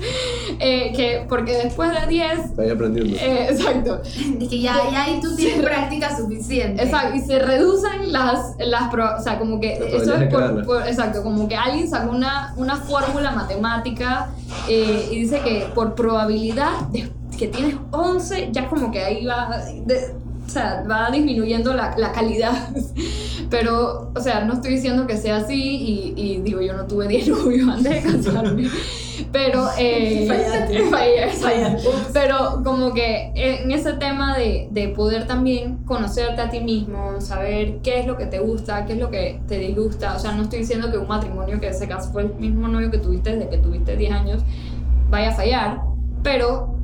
eh, que porque después de 10, Está ahí aprendiendo. eh, exacto, Es que ya, ya ahí tú tienes práctica suficiente. Exacto, y se reducen las, las pro- o sea, como que eso es por, por- exacto, como que alguien sacó una, una fórmula matemática eh, y dice que por probabilidad de que tienes 11, ya como que ahí va, de- o sea, va disminuyendo la, la calidad. Pero, o sea, no estoy diciendo que sea así y, y digo, yo no tuve 10 novios antes de casarme. Pero, eh, Fallaste. Fallaste. Pero como que en ese tema de, de poder también conocerte a ti mismo, saber qué es lo que te gusta, qué es lo que te disgusta. O sea, no estoy diciendo que un matrimonio que se casó fue el mismo novio que tuviste desde que tuviste 10 años vaya a fallar, pero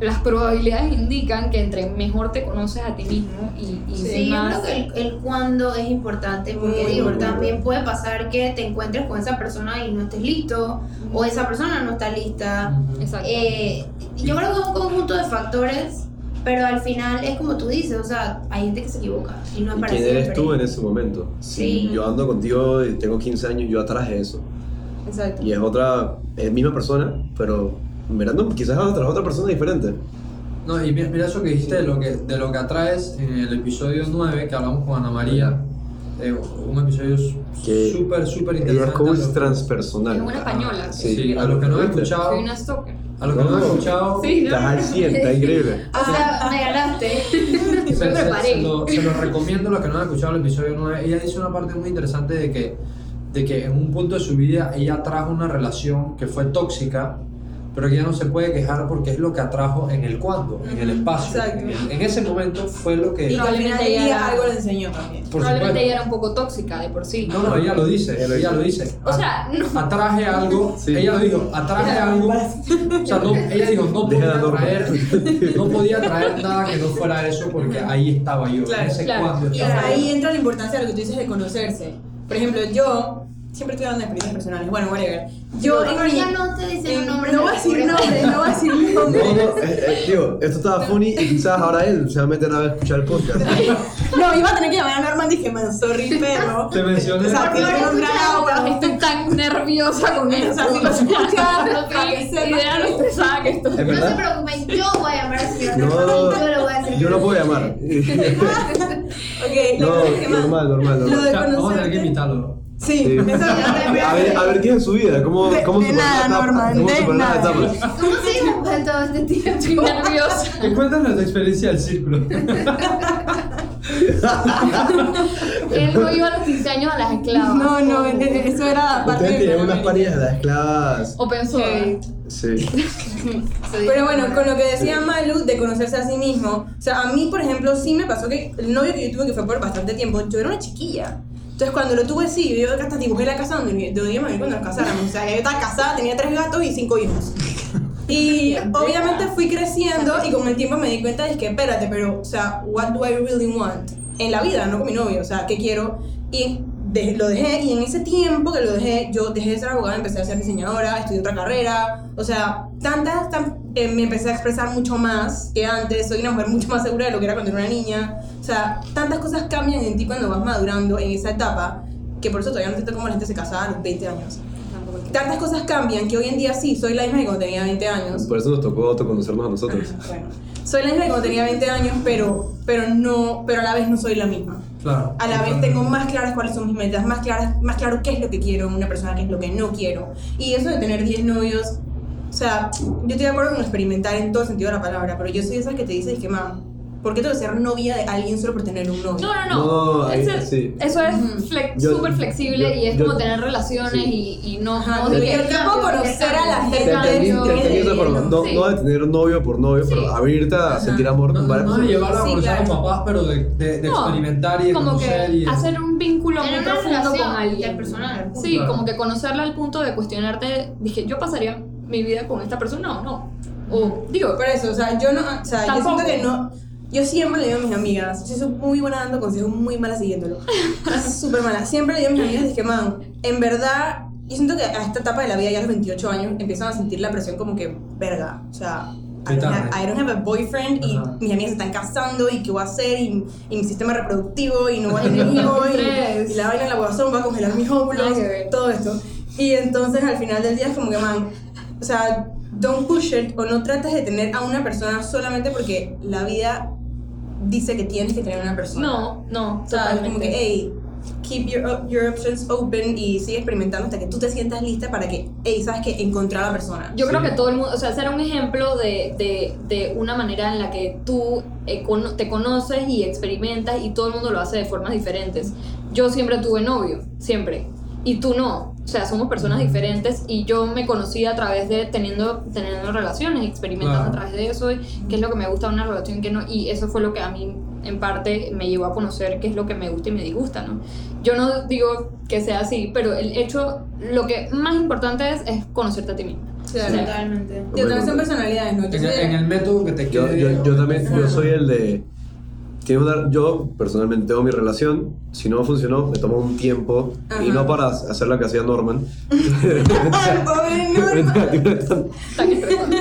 las probabilidades indican que entre mejor te conoces a ti mismo y, y Sí, yo más... creo que el, el cuándo es importante porque Muy digo, importante. también puede pasar que te encuentres con esa persona y no estés listo o esa persona no está lista. Exacto. Eh, yo creo que es un conjunto de factores, pero al final es como tú dices, o sea, hay gente que se equivoca y no es ¿Y para quién siempre. eres tú en ese momento? Si Sí. yo ando contigo y tengo 15 años, yo atraje eso. Exacto. Y es otra, es misma persona, pero mirando quizás a otra, persona diferente. No, y mira, eso que dijiste de lo que, de lo que atraes en el episodio 9 que hablamos con Ana María. Eh, un episodio súper, súper Ella interesante. es coach transpersonal. Es una española. Sí, Sí, a los que no han escuchado, Soy una stalker. a los que no han No. escuchado, Sí, Estás al 100, está increíble. O sea, me ganaste. se, se- se lo, se lo recomiendo a los que no han escuchado el episodio 9. Ella dice una parte muy interesante de que, de que en un punto de su vida ella trajo una relación que fue tóxica, pero ya no se puede quejar porque es lo que atrajo en el cuando, en el espacio. Exacto. En, en ese momento fue lo que... Y Probablemente ella- algo le enseñó también. por Probablemente supuesto. ella era un poco tóxica de por sí. No, no, ella lo dice, ella lo dice. O sea, no. Atraje algo, Sí. ella lo dijo, atraje algo. O sea, no, ella dijo, no podía traer, no podía traer nada que no fuera eso porque ahí estaba yo, Claro, en ese claro. cuando Y ahí entra la importancia de lo que tú dices de conocerse. Por ejemplo, yo siempre estoy hablando de experiencias personales. Bueno, whatever. Yo Por en mi- ya no te dicen en- nombres. no voy a de decir nombres, no voy a decir nombres. No, no, eh, eh, digo, esto estaba funny y quizás ahora él se va a meter a escuchar el podcast. No, iba a tener que llamar a Norman y dije, man, sorry, perro. Te mencioné. O sea, agua. Estoy tan nerviosa con O esto. sea, si lo escuchas, sepas idea lo estresada que estoy. ¿Es No se preocupen, yo voy a llamar al señor No, yo le voy a decir. yo no puedo llamar. Ok, No, normal, normal, Lo normal. Vamos a tener que invitarlo. Sí, Sí. eso A ver, a ver qué es en su vida, cómo, De- cómo de superó nada, cómo de las nada. etapas. ¿Cómo seguimos en todo este tiempo? Estoy nerviosa. Cuéntanos la experiencia del círculo. Él no iba a los 15 años a las esclavas. No, no, e- e- eso era parte Ustedes tienen unas parejas de esclavas. O pensó. Ok. Sí. Pero bueno, con lo que decía Malu de conocerse a sí mismo, o sea, a mí, por ejemplo, sí me pasó que el novio que yo tuve, que fue por bastante tiempo, yo era una chiquilla. Entonces, cuando lo tuve, sí, yo hasta dibujé la casa donde, donde vivir cuando nos casáramos. O sea, yo estaba casada, tenía tres gatos y cinco hijos. Y obviamente fui creciendo y con el tiempo me di cuenta de que, espérate, pero, o sea, what do I really want? En la vida, no con mi novio, o sea, ¿qué quiero? Y de- lo dejé, y en ese tiempo que lo dejé, yo dejé de ser abogada, empecé a ser diseñadora, estudié otra carrera, o sea, tantas, tan- eh, me empecé a expresar mucho más que antes, soy una mujer mucho más segura de lo que era cuando era una niña, o sea, tantas cosas cambian en ti cuando vas madurando en esa etapa, que por eso todavía no entiendo cómo la gente se casaba a los 20 años. Tantas cosas cambian que hoy en día sí, soy la misma que cuando tenía 20 años. Por eso nos tocó autoconocernos a nosotros. Bueno. Soy la misma que cuando tenía 20 años, pero, pero, no, pero a la vez no soy la misma. Claro. A la vez tengo más claras cuáles son mis metas, más, claras, más claro qué es lo que quiero en una persona, qué es lo que no quiero. Y eso de tener 10 novios, o sea, yo estoy de acuerdo con experimentar en todo sentido de la palabra, pero yo soy esa que te dice que, mam, ¿por qué tengo que ser novia de alguien solo por tener un novio? No, no, no. No, ahí- Ese- sí. Eso es flex- Yo- súper flexible yo- y es yo- como tener relaciones sí. y, y no, Ajá, no conocer a la Te gente. No, sí. no de tener novio por novio, pero abrirte a sentir amor. No, ¿vale? no a Sí, conocer a los claro. papás, pero de, de, de No, experimentar y de como conocer que hacer un vínculo muy profundo con relación alguien. interpersonal. Sí, Claro. como que conocerla al punto de cuestionarte, dije, yo pasaría mi vida con esta persona o no. O digo, Por eso, o sea, yo no, o sea, yo siento que no. Yo siempre le digo a mis amigas, yo soy muy buena dando consejos, muy mala siguiéndolo. Súper mala. Siempre le digo a mis amigas, dije, man, en verdad, yo siento que a esta etapa de la vida, ya a los 28 años, empiezan a sentir la presión como que, verga, o sea, I don't, have, I don't have a boyfriend y Ajá. mis amigas se están casando y qué voy a hacer y, y mi sistema reproductivo y no voy a tener hijos y, y la vaina en la corazón va a congelar mis óvulos, todo esto. Y entonces al final del día es como que, man, o sea, don't push it o no trates de tener a una persona solamente porque la vida dice que tienes que tener una persona. no, no, O sea, como totalmente. que, hey, keep your, your options open y sigue experimentando hasta que tú te sientas lista para que, hey, sabes que encontrar a la persona. Yo creo Sí. que todo el mundo, o sea, ser un ejemplo de, de, de una manera en la que tú eh, te conoces y experimentas y todo el mundo lo hace de formas diferentes. Yo siempre tuve novio, siempre. Y tú no. O sea, somos personas diferentes y yo me conocí a través de teniendo, teniendo relaciones, experimentando Claro. a través de eso, y qué es lo que me gusta de una relación, qué no. Y eso fue lo que a mí, en parte, me llevó a conocer qué es lo que me gusta y me disgusta, ¿no? Yo no digo que sea así, pero el hecho, lo que más importante es, es conocerte a ti mismo. Claro. Totalmente. Y también son personalidades, ¿no? Yo en, soy el, en el método que te Yo, yo, yo también, yo soy el de. Yo personalmente tengo mi relación, si no funcionó, me tomo un tiempo y no para hacer la que hacía Norman. Ay, pobre Norman. Tan estresante.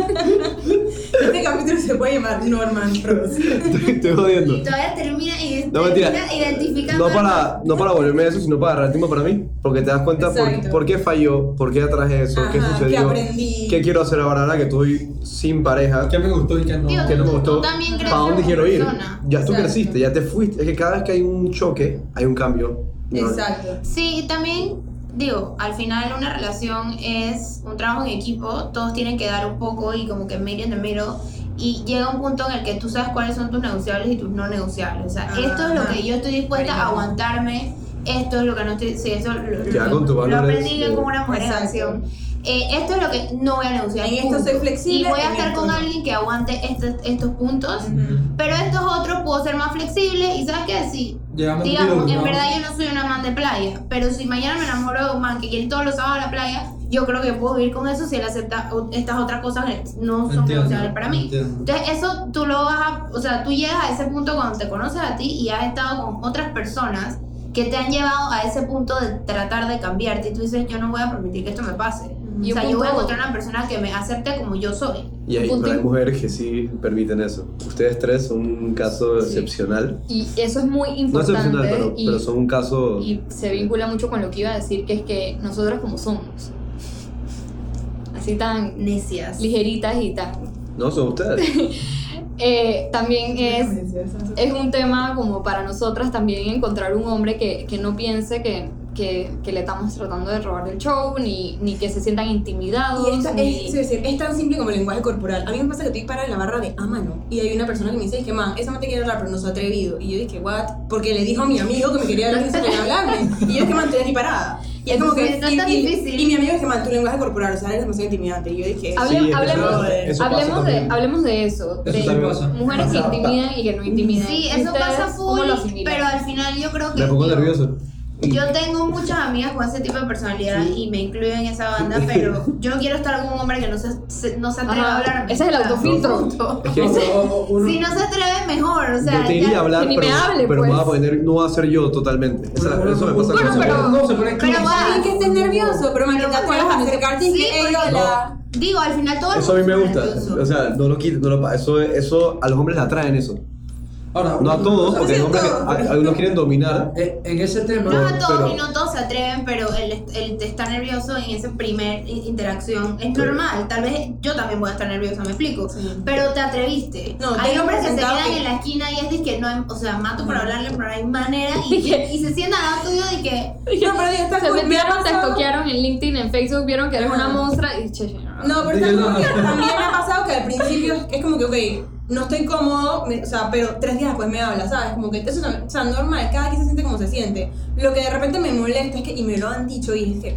Este capítulo se puede llamar Norman Bros. estoy, estoy jodiendo. Y todavía termina, y No, mentira. termina identificando. No para, no para volverme eso, sino para agarrar tiempo para mí. Porque te das cuenta por, por qué falló, por qué atraje eso, qué Ajá, sucedió. qué aprendí. qué quiero hacer ahora, ahora que estoy sin pareja. ¿Qué me gustó y qué no? Digo, que no me tú- gustó. tú ¿Para dónde quiero ir? persona. Ya tú Exacto. creciste, ya te fuiste. Es que cada vez que hay un choque, hay un cambio. ¿no? Exacto. Sí, y también, digo, al final una relación es un trabajo en equipo, todos tienen que dar un poco y como que meet in the middle. Y llega un punto en el que tú sabes cuáles son tus negociables y tus no negociables. O sea, esto es lo que yo estoy dispuesta a aguantarme, esto es lo que no estoy. Sí, eso lo, lo- con lo valores, aprendí como una mujer en Exacto. acción. Eh, esto es lo que no voy a negociar. En esto soy flexible, Y voy a estar con alguien que aguante este- estos puntos. Ujú. Pero estos otros puedo ser más flexible y sabes qué sí, Llegamos digamos, tiro, en ¿no? verdad yo no soy una man de playa, pero si mañana me enamoro de un man que quiere todos los sábados a la playa, yo creo que puedo vivir con eso si él acepta estas otras cosas que no son negociables para mí. entiendo. Entonces eso tú lo vas a, o sea, tú llegas a ese punto cuando te conoces a ti y has estado con otras personas que te han llevado a ese punto de tratar de cambiarte y tú dices, yo no voy a permitir que esto me pase. Y o sea, un yo voy a encontrar una persona que me acepte como yo soy. Y hay, pero hay mujeres que sí permiten eso. Ustedes tres son un caso Sí. excepcional. Y eso es muy No importante. excepcional, pero, y, pero son un caso. y se vincula mucho con lo que iba a decir, que es que nosotros como somos, así tan Necias. ligeritas y tan... No, son ustedes. eh, también es, es un tema como para nosotras también encontrar un hombre que, que no piense que, que, que le estamos tratando de robar el show, ni, ni que se sientan intimidados. Y esto ni- es, es decir, es tan simple como el lenguaje corporal. A mí me pasa que estoy para en la barra de a mano y hay una persona que me dice, es que man, esa man te quiere hablar pero no se ha atrevido. Y yo dije, what? Porque le dijo a mi amigo que me quería hablar y se quería hablarme. Y yo es que man, estoy aquí parada. Y es como que... No es y, tan y- difícil. y mi amigo es que man, tu lenguaje corporal, o sea, eres demasiado intimidante. Y yo dije, Hable- Sí, es que hablemos, eso- eso hablemos, de, hablemos de eso, Eso de sí pasa. mujeres que intimidan y que no intimidan. Sí, eso ¿Ustedes pasa full, pero al final yo creo que... Me pongo nervioso. Yo tengo muchas amigas con ese tipo de personalidad y me incluyo en esa banda, pero yo no quiero estar con un hombre que no se, se- no se atreve Ajá, a hablarme. ese es el O autofiltro. punto. Es que- O- o- o- uno- Si no se atreve, mejor. O sea, yo te iría ya- a hablar, que ni pero, me hable, pero me pues. voy a poner, no va a ser yo totalmente. Esa- uno- eso me pasa se eso. pone- uno se pone Pero va- que estés nervioso, pero Pero te atrevas a acercarte y Sí, porque- hola. Digo, al final todo el Eso a mí me gusta. nervioso. O sea, no lo quito, no lo pa- eso, eso a los hombres les atraen eso. Ahora, No a todos, porque hay hombres que algunos quieren dominar. eh, en ese tema. No a todos pero- y no todos se atreven, pero el, el estar nervioso en esa primer interacción es normal. Tal vez yo también voy a estar nerviosa, me explico. Sí. Pero te atreviste. No, hay hombres que se quedan que- en la esquina y es de que no hay, o sea, mato por hablarle, pero no hay manera y, y se sientan al lado tuyo de que No, pero digo, está se metieron, te estoquearon en LinkedIn, en Facebook, vieron que eres una monstrua y che, che, no. No, pero también me ha pasado que al principio es como que, ok, no estoy cómodo, me- o sea, pero tres días después me habla, ¿sabes? Como que eso también, o sea, normal, cada quien se siente como se siente. Lo que de repente me molesta es que, y me lo han dicho, y es que,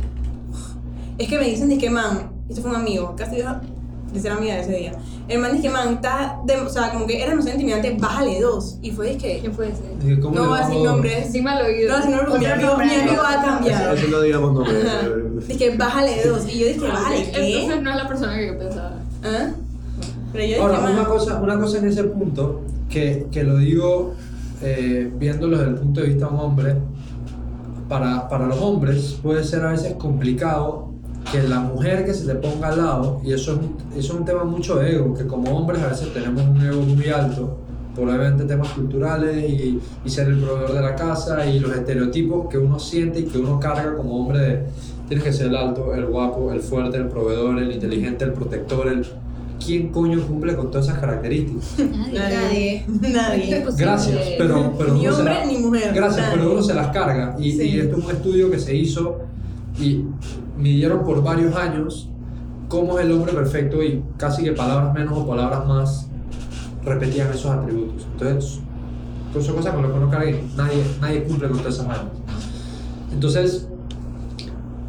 es que me dicen, dije, man, este fue un amigo, casi dijo de ser amiga de ese día. El man dije, man, está, de- o sea, como que era demasiado intimidante, bájale dos. Y fue, dije, ¿Quién puede ser? Dije, ¿cómo no voy a decir nombres. Encima al oído. No, si no, porque mi Otro amigo, mi amigo va a cambiar. eso no digamos nombres. Dije, bájale dos. Y yo dije, bájale, Entonces ¿qué? no es la persona que yo pensaba. ¿Ah? Pero yo Ahora, una cosa, una cosa en ese punto, que, que lo digo eh, viéndolo desde el punto de vista de un hombre, para, para los hombres puede ser a veces complicado que la mujer que se le ponga al lado, y eso es, un, eso es un tema mucho de ego, que como hombres a veces tenemos un ego muy alto, probablemente temas culturales y, y ser el proveedor de la casa y los estereotipos que uno siente y que uno carga como hombre de tienes que ser el alto, el guapo, el fuerte, el proveedor, el inteligente, el protector, el... ¿Quién coño cumple con todas esas características? nadie. Nadie. Gracias, pero, pero Ni hombre la- ni mujer. Gracias, nadie. pero uno se las carga. Y, Sí. y esto es un estudio que se hizo y midieron por varios años cómo es el hombre perfecto y casi que palabras menos o palabras más repetían esos atributos. Entonces, son cosas con las que uno carga y nadie, nadie cumple con todas esas vainas. Entonces,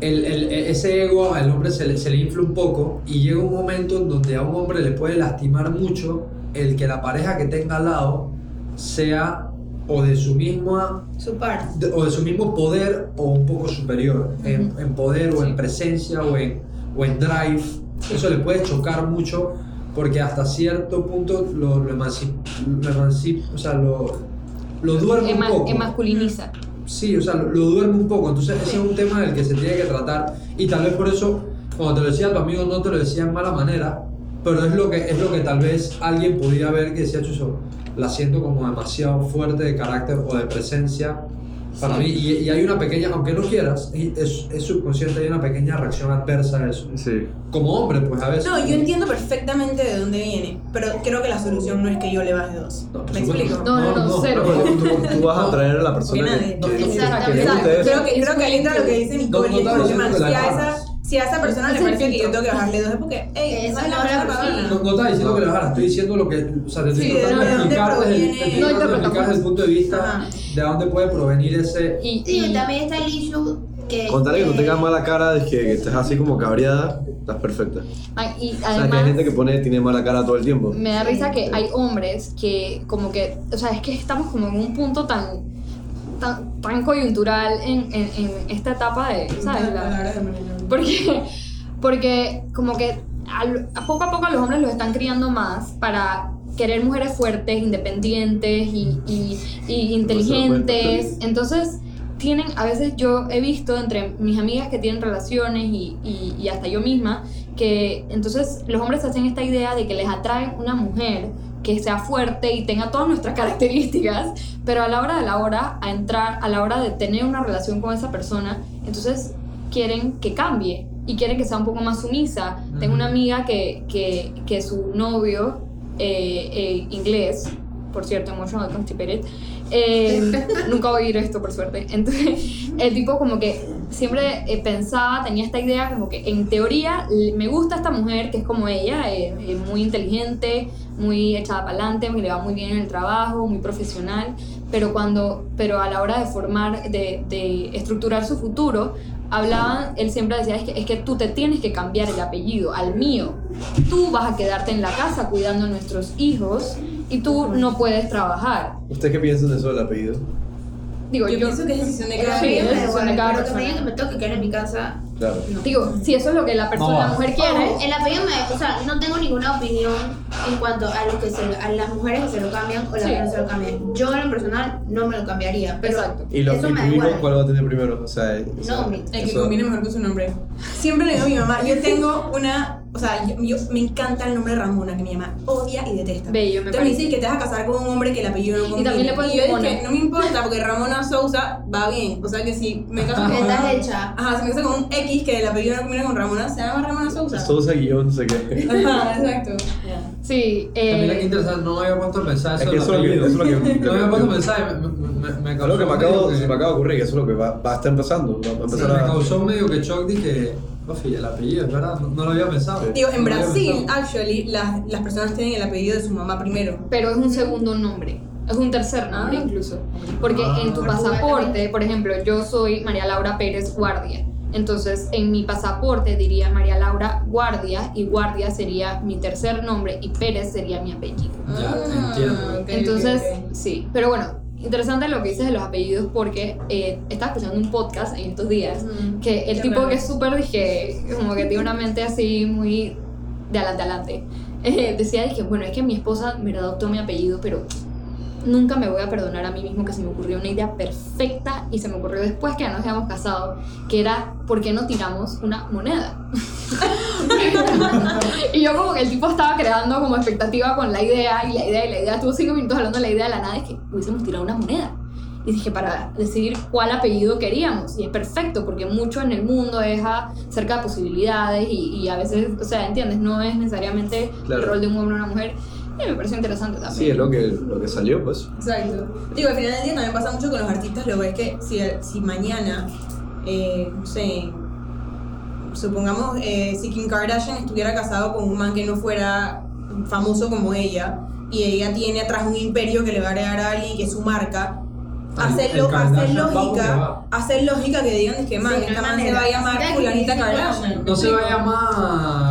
el, el- ese ego al hombre se le, se le infla un poco y llega un momento en donde a un hombre le puede lastimar mucho el que la pareja que tenga al lado sea o de su misma Su parte. de- o de su mismo poder o un poco superior en, en poder o en presencia o en, o en drive eso le puede chocar mucho porque hasta cierto punto lo, lo, emanci- lo emanci- o sea lo, lo duerme un poco Emasculiniza. Sí, o sea, lo, lo duerme un poco. Entonces, ese es un tema del que se tiene que tratar. Y tal vez por eso, cuando te lo decía tu amigo, no te lo decía en mala manera, pero es lo que, es lo que tal vez alguien podía ver que decía, Chuso, la siento como demasiado fuerte de carácter o de presencia para mí. Y, y hay una pequeña, aunque no quieras, y es, es subconsciente, hay una pequeña reacción adversa a eso. Sí. Como hombre, pues a veces. No, yo entiendo perfectamente de dónde viene, pero creo que la solución no es que yo le baje dos. No, ¿Me explico? No, no, no, cero. Pero tú, tú vas a traer a la persona Que que, nadie. que, No, que-. Creo que, creo que ahí entra lo que dice Nicole. No, no es como que, esa. Si a esa persona le es parece que yo tengo que bajarle dos, es porque, hey, Esa es es la persona. No, no estaba diciendo No. que lo bajaras, estoy diciendo lo que. O sea, te estoy Sí, tratando de explicar desde el, No punto de vista Ajá. de dónde puede provenir ese. Y, también está el issue que. Contarle que no eh, tengas mala cara, de que, que estés así como cabreada, estás perfecta. ay, y O sea, que hay además gente que pone, tiene mala cara todo el tiempo. me da risa que Sí. hay hombres que como que, o sea, es que estamos como en un punto tan tan, tan coyuntural en, en, en esta etapa de, ¿sabes? La- Porque, porque como que a poco a poco los hombres los están criando más para querer mujeres fuertes, independientes y, y- y inteligentes. Entonces, tienen, a veces yo he visto entre mis amigas que tienen relaciones y, y- y hasta yo misma, que entonces los hombres hacen esta idea de que les atrae una mujer que sea fuerte y tenga todas nuestras características, pero a la hora de la hora, a entrar, a la hora de tener una relación con esa persona, entonces quieren que cambie y quieren que sea un poco más sumisa. Tengo una amiga que, que, que su novio, eh, eh, inglés, por cierto, emotional constipated, eh, nunca voy a oír esto por suerte. Entonces, el tipo como que siempre eh, pensaba, tenía esta idea como que en teoría me gusta esta mujer que es como ella, eh, eh, muy inteligente, muy echada para adelante, que le va muy bien en el trabajo, muy profesional, pero cuando, pero a la hora de formar, de, de estructurar su futuro, hablaban, él siempre decía, es que, es que tú te tienes que cambiar el apellido al mío. Tú vas a quedarte en la casa cuidando a nuestros hijos y tú no puedes trabajar. ¿Ustedes qué piensan de eso del apellido? Digo, Yo yo, pienso que es decisión de cada es de cada pero que me persona. digan que me toque quedar en mi casa. Claro. No. digo, si eso es lo que la persona, No. la mujer quiere, el apellido me. O sea, no tengo ninguna opinión en cuanto a, lo que se, a las mujeres que se lo cambian o las Sí. que no se lo cambian. Yo, en lo personal, no me lo cambiaría. Pero Exacto. ¿Y, lo, eso y me da igual. cuál va a tener primero? O sea, No, eso- mi- El que eso- combine mejor con su nombre. Siempre le digo a mi mamá, yo tengo una, o sea, yo, yo- me encanta el nombre Ramona, que mi mamá odia y detesta. bello, me Entonces me parece. dice que te vas a casar con un hombre que el apellido no combina. también le pones y yo Mona. dije, no me importa, porque Ramona Sousa va bien. O sea que si me caso con Estás hecha. Ajá, si me caso con un X que el apellido no combina con Ramona, se llama Ramona Sousa. Sousa guion, no sé qué. Ajá, exacto. Sí, También eh, aquí interesante, no había puesto a pensar Es eso que del eso es lo que- eso es lo que- No me había puesto a pensar, me, me- me, causó Algo que me acabo, que- se me acaba de ocurrir, que eso es lo que va, va a estar empezando. Va a Sí, empezar me a... causó medio que shock que, Ofi, el apellido, es verdad, no, no lo había pensado. Sí. Digo, en No lo Brasil, actually, las, las personas tienen el apellido de su mamá primero. Pero es un segundo nombre. Es un tercer nombre Ah. incluso. Porque Ah. en tu pasaporte, por ejemplo, yo soy María Laura Pérez Guardia. Entonces, en mi pasaporte diría María Laura Guardia y Guardia sería mi tercer nombre y Pérez sería mi apellido. Ya, Ah, entiendo. ok, Entonces, sí. Pero bueno, interesante lo que dices de los apellidos porque eh, estaba escuchando un podcast en estos días Mm, que el tipo raro. que es súper, dije, como que tiene una mente así muy de adelante adelante, eh, decía, dije, bueno, es que mi esposa me adoptó mi apellido, pero nunca me voy a perdonar a mí mismo que se me ocurrió una idea perfecta y se me ocurrió después que ya nos habíamos casado, que era, ¿por qué no tiramos una moneda? y yo como que el tipo estaba creando como expectativa con la idea y la idea y la idea, estuvo cinco minutos hablando de la idea de la nada y que hubiésemos tirado una moneda. Y dije, para decidir cuál apellido queríamos. Y es perfecto, porque mucho en el mundo deja cerca de posibilidades y, y a veces, o sea, ¿entiendes? No es necesariamente Claro. el rol de un hombre o una mujer. Y me pareció interesante también. Sí, es lo que, lo que salió, pues. Exacto. Digo, al final del día también pasa mucho con los artistas, lo que es que si, si mañana, eh, no sé, supongamos, eh, si Kim Kardashian estuviera casado con un man que no fuera famoso como ella, y ella tiene atrás un imperio que le va a agregar a alguien que es su marca, hacer, lo- lógica, hacer lógica que digan es que man, Sí, esta man se va a llamar fulanita Kardashian. No se va a llamar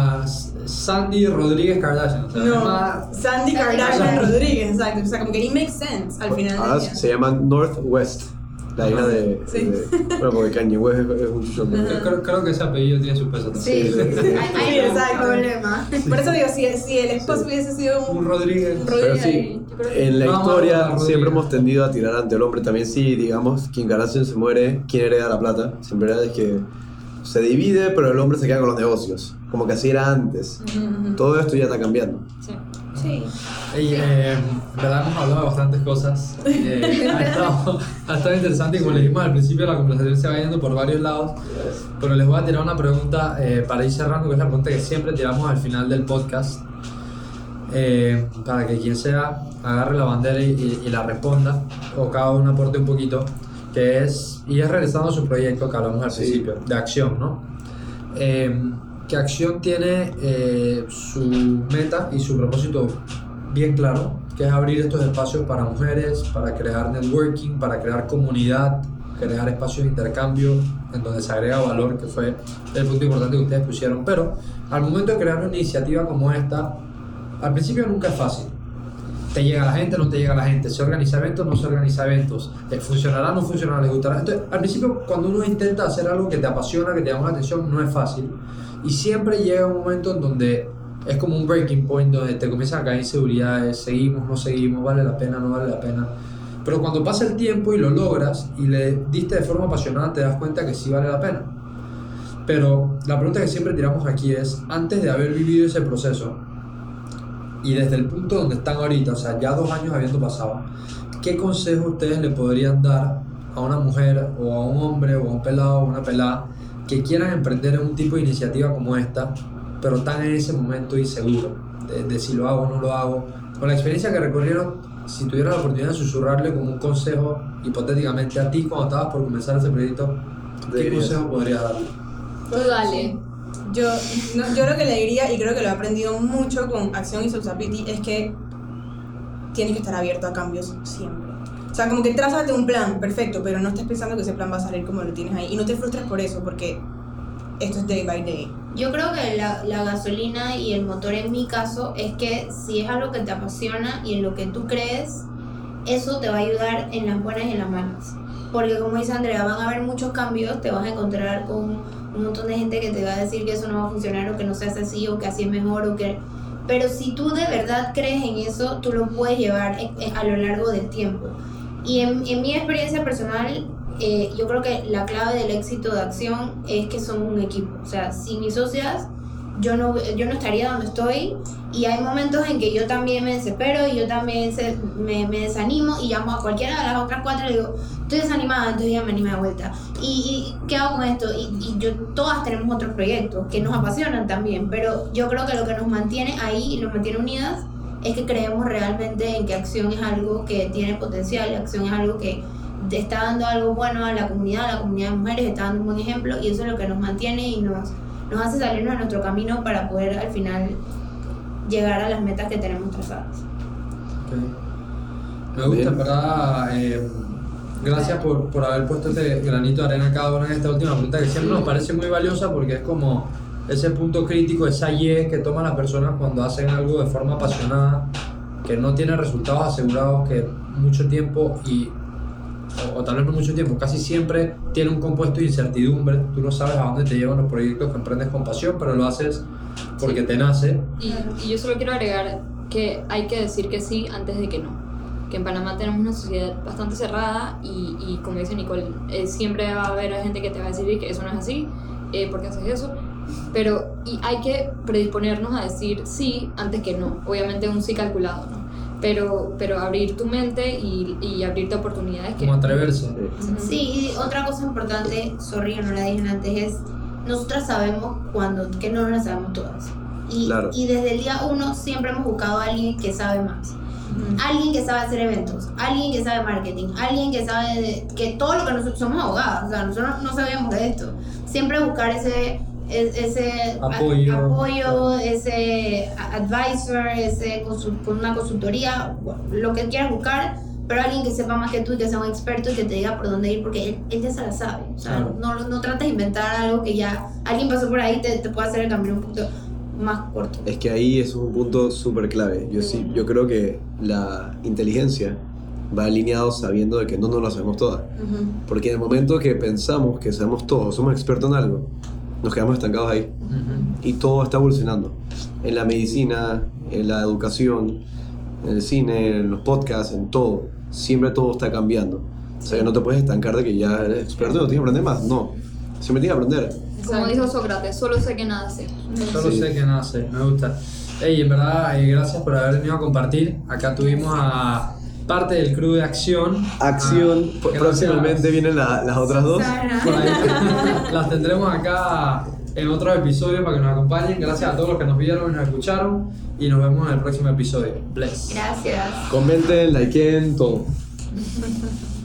Sandy Rodríguez Kardashian. Se va a No, llamar Sandy Kardashian. Rodríguez, exacto. O sea, como que it makes sense al final Ahora del día. se llama Northwest, la hija de, Sí. de- Bueno, porque Kanye West es, es un chucho. ¿no? Yo creo, creo que ese apellido tiene su peso también. Sí, Sí, sí, sí. hay, exacto. problema. Por eso digo, si, si el esposo hubiese sido Un un Rodríguez. un Pero Rodríguez sí, que- en la a historia hablar, Rodríguez. siempre hemos tendido a tirar ante el hombre. También si, digamos, Kim Kardashian se muere, ¿quién hereda la plata? Siempre de que se divide, pero el hombre se queda con los negocios. Como que así era antes. Ujú, ujú. Todo esto ya está cambiando. Sí. Sí. Y, eh, en verdad hemos hablado de bastantes cosas. Eh, ha, estado, ha estado interesante y como le dijimos al principio la conversación se va yendo por varios lados. Pero les voy a tirar una pregunta eh, para ir cerrando, que es la pregunta que siempre tiramos al final del podcast. Eh, para que quien sea agarre la bandera y, y- y la responda, o cada uno aporte un poquito, que es, y es realizando su proyecto que hablamos al Sí. principio, de acción, ¿no? Eh, que acción tiene eh, su meta y su propósito bien claro, que es abrir estos espacios para mujeres, para crear networking, para crear comunidad, crear espacios de intercambio en donde se agrega valor, que fue el punto importante que ustedes pusieron. Pero al momento de crear una iniciativa como esta, al principio nunca es fácil. Te llega la gente, no te llega la gente, se organiza eventos, no se organiza eventos, Eh, funcionará, no funcionará, les gustará. Entonces, al principio, cuando uno intenta hacer algo que te apasiona, que te llama la atención, no es fácil. Y siempre llega un momento en donde es como un breaking point, donde te comienzan a caer inseguridades, seguimos, no seguimos, vale la pena, no vale la pena. Pero cuando pasa el tiempo y lo logras y le diste de forma apasionada, te das cuenta que sí vale la pena. Pero la pregunta que siempre tiramos aquí es, antes de haber vivido ese proceso, y desde el punto donde están ahorita, o sea, ya dos años habiendo pasado, ¿qué consejo ustedes le podrían dar a una mujer o a un hombre o a un pelado o una pelada que quieran emprender en un tipo de iniciativa como esta, pero están en ese momento inseguro de, de si lo hago o no lo hago? Con la experiencia que recorrieron, si tuvieran la oportunidad de susurrarle como un consejo hipotéticamente a ti cuando estabas por comenzar ese proyecto, ¿qué consejo podrías darle? Tú dale. Yo, no, yo lo que le diría, y creo que lo he aprendido mucho con Acción y Subsapiti, es que tienes que estar abierto a cambios siempre. O sea, como que trázate un plan, perfecto, pero no estés pensando que ese plan va a salir como lo tienes ahí. Y no te frustres por eso, porque esto es day by day. Yo creo que la, la gasolina y el motor en mi caso es que si es algo que te apasiona y en lo que tú crees, eso te va a ayudar en las buenas y en las malas. Porque como dice Andrea, van a haber muchos cambios, te vas a encontrar con un montón de gente que te va a decir que eso no va a funcionar o que no se hace así o que así es mejor o que... Pero si tú de verdad crees en eso, tú lo puedes llevar a lo largo del tiempo. Y en, en mi experiencia personal, eh, yo creo que la clave del éxito de acción es que somos un equipo. O sea, sin mis socias, yo no, yo no estaría donde estoy. Y hay momentos en que yo también me desespero y yo también se- me, desanimo y llamo a cualquiera de las otras cuatro y digo, estoy desanimada, entonces ya me anima de vuelta. ¿Y, y qué hago con esto? Y, y yo, todas tenemos otros proyectos que nos apasionan también, pero yo creo que lo que nos mantiene ahí y nos mantiene unidas es que creemos realmente en que acción es algo que tiene potencial, acción es algo que, está dando algo bueno a la comunidad, a la comunidad de mujeres, está dando un buen ejemplo y eso es lo que nos mantiene y nos, nos hace salirnos de nuestro camino para poder al final llegar a las metas que tenemos trazadas. Ok. Me gusta, en verdad. eh, gracias por, por haber puesto este granito de arena cada uno en esta última pregunta que siempre nos parece muy valiosa porque es como ese punto crítico, esa Y que toman las personas cuando hacen algo de forma apasionada, que no tiene resultados asegurados, que mucho tiempo y. O, o tal vez no mucho tiempo, casi siempre tiene un compuesto de incertidumbre. Tú no sabes a dónde te llevan los proyectos que emprendes con pasión, pero lo haces porque te nace. Y, y yo solo quiero agregar que hay que decir que sí antes de que no. Que en Panamá tenemos una sociedad bastante cerrada y, y como dice Nicole, eh, siempre va a haber gente que te va a decir que eso no es así, eh, porque haces eso. Pero y hay que predisponernos a decir sí antes que no. Obviamente un sí calculado, ¿no? Pero, pero abrir tu mente y, y abrirte a oportunidades que... Como atreverse. Sí, y otra cosa importante, sorry no la dije antes, es nosotras sabemos cuando, que no las sabemos todas. Y, Claro. y desde el día uno siempre hemos buscado a alguien que sabe más. Alguien que sabe hacer eventos, alguien que sabe marketing, alguien que sabe de, que todo lo que nosotros somos abogadas, o sea, nosotros no sabíamos de esto. Siempre buscar ese es- ese a- Apoyo. apoyo, ese advisor, ese con una consultoría, lo que quieras buscar, pero alguien que sepa más que tú y que sea un experto y que te diga por dónde ir, porque él, él ya se la sabe. O sea, Claro. no, no trates de inventar algo que ya alguien pasó por ahí te, te puede hacer el camino un poquito más corto. Es que ahí es un punto súper clave. Yo sí, yo creo que la inteligencia va alineado sabiendo de que no nos lo sabemos todas. Porque en el momento que pensamos que sabemos todo, somos expertos en algo, nos quedamos estancados ahí. Ujú. Y todo está evolucionando. En la medicina, en la educación, en el cine, en los podcasts, en todo. Siempre todo está cambiando. O sea, no te puedes estancar de que ya eres experto y no tienes que aprender más. No. Siempre tienes que aprender. Como dijo Sócrates, solo sé que nada sé. Solo Sí. sé que nace, me gusta. Ey, en verdad, eh, gracias por haber venido a compartir. Acá tuvimos a parte del crew de acción. Acción. Ah. Próximamente vienen la- las otras dos. Las tendremos acá en otros episodios para que nos acompañen. Gracias a todos los que nos vieron y nos escucharon. Y nos vemos en el próximo episodio. Bless. Gracias. Comenten, likeen, todo.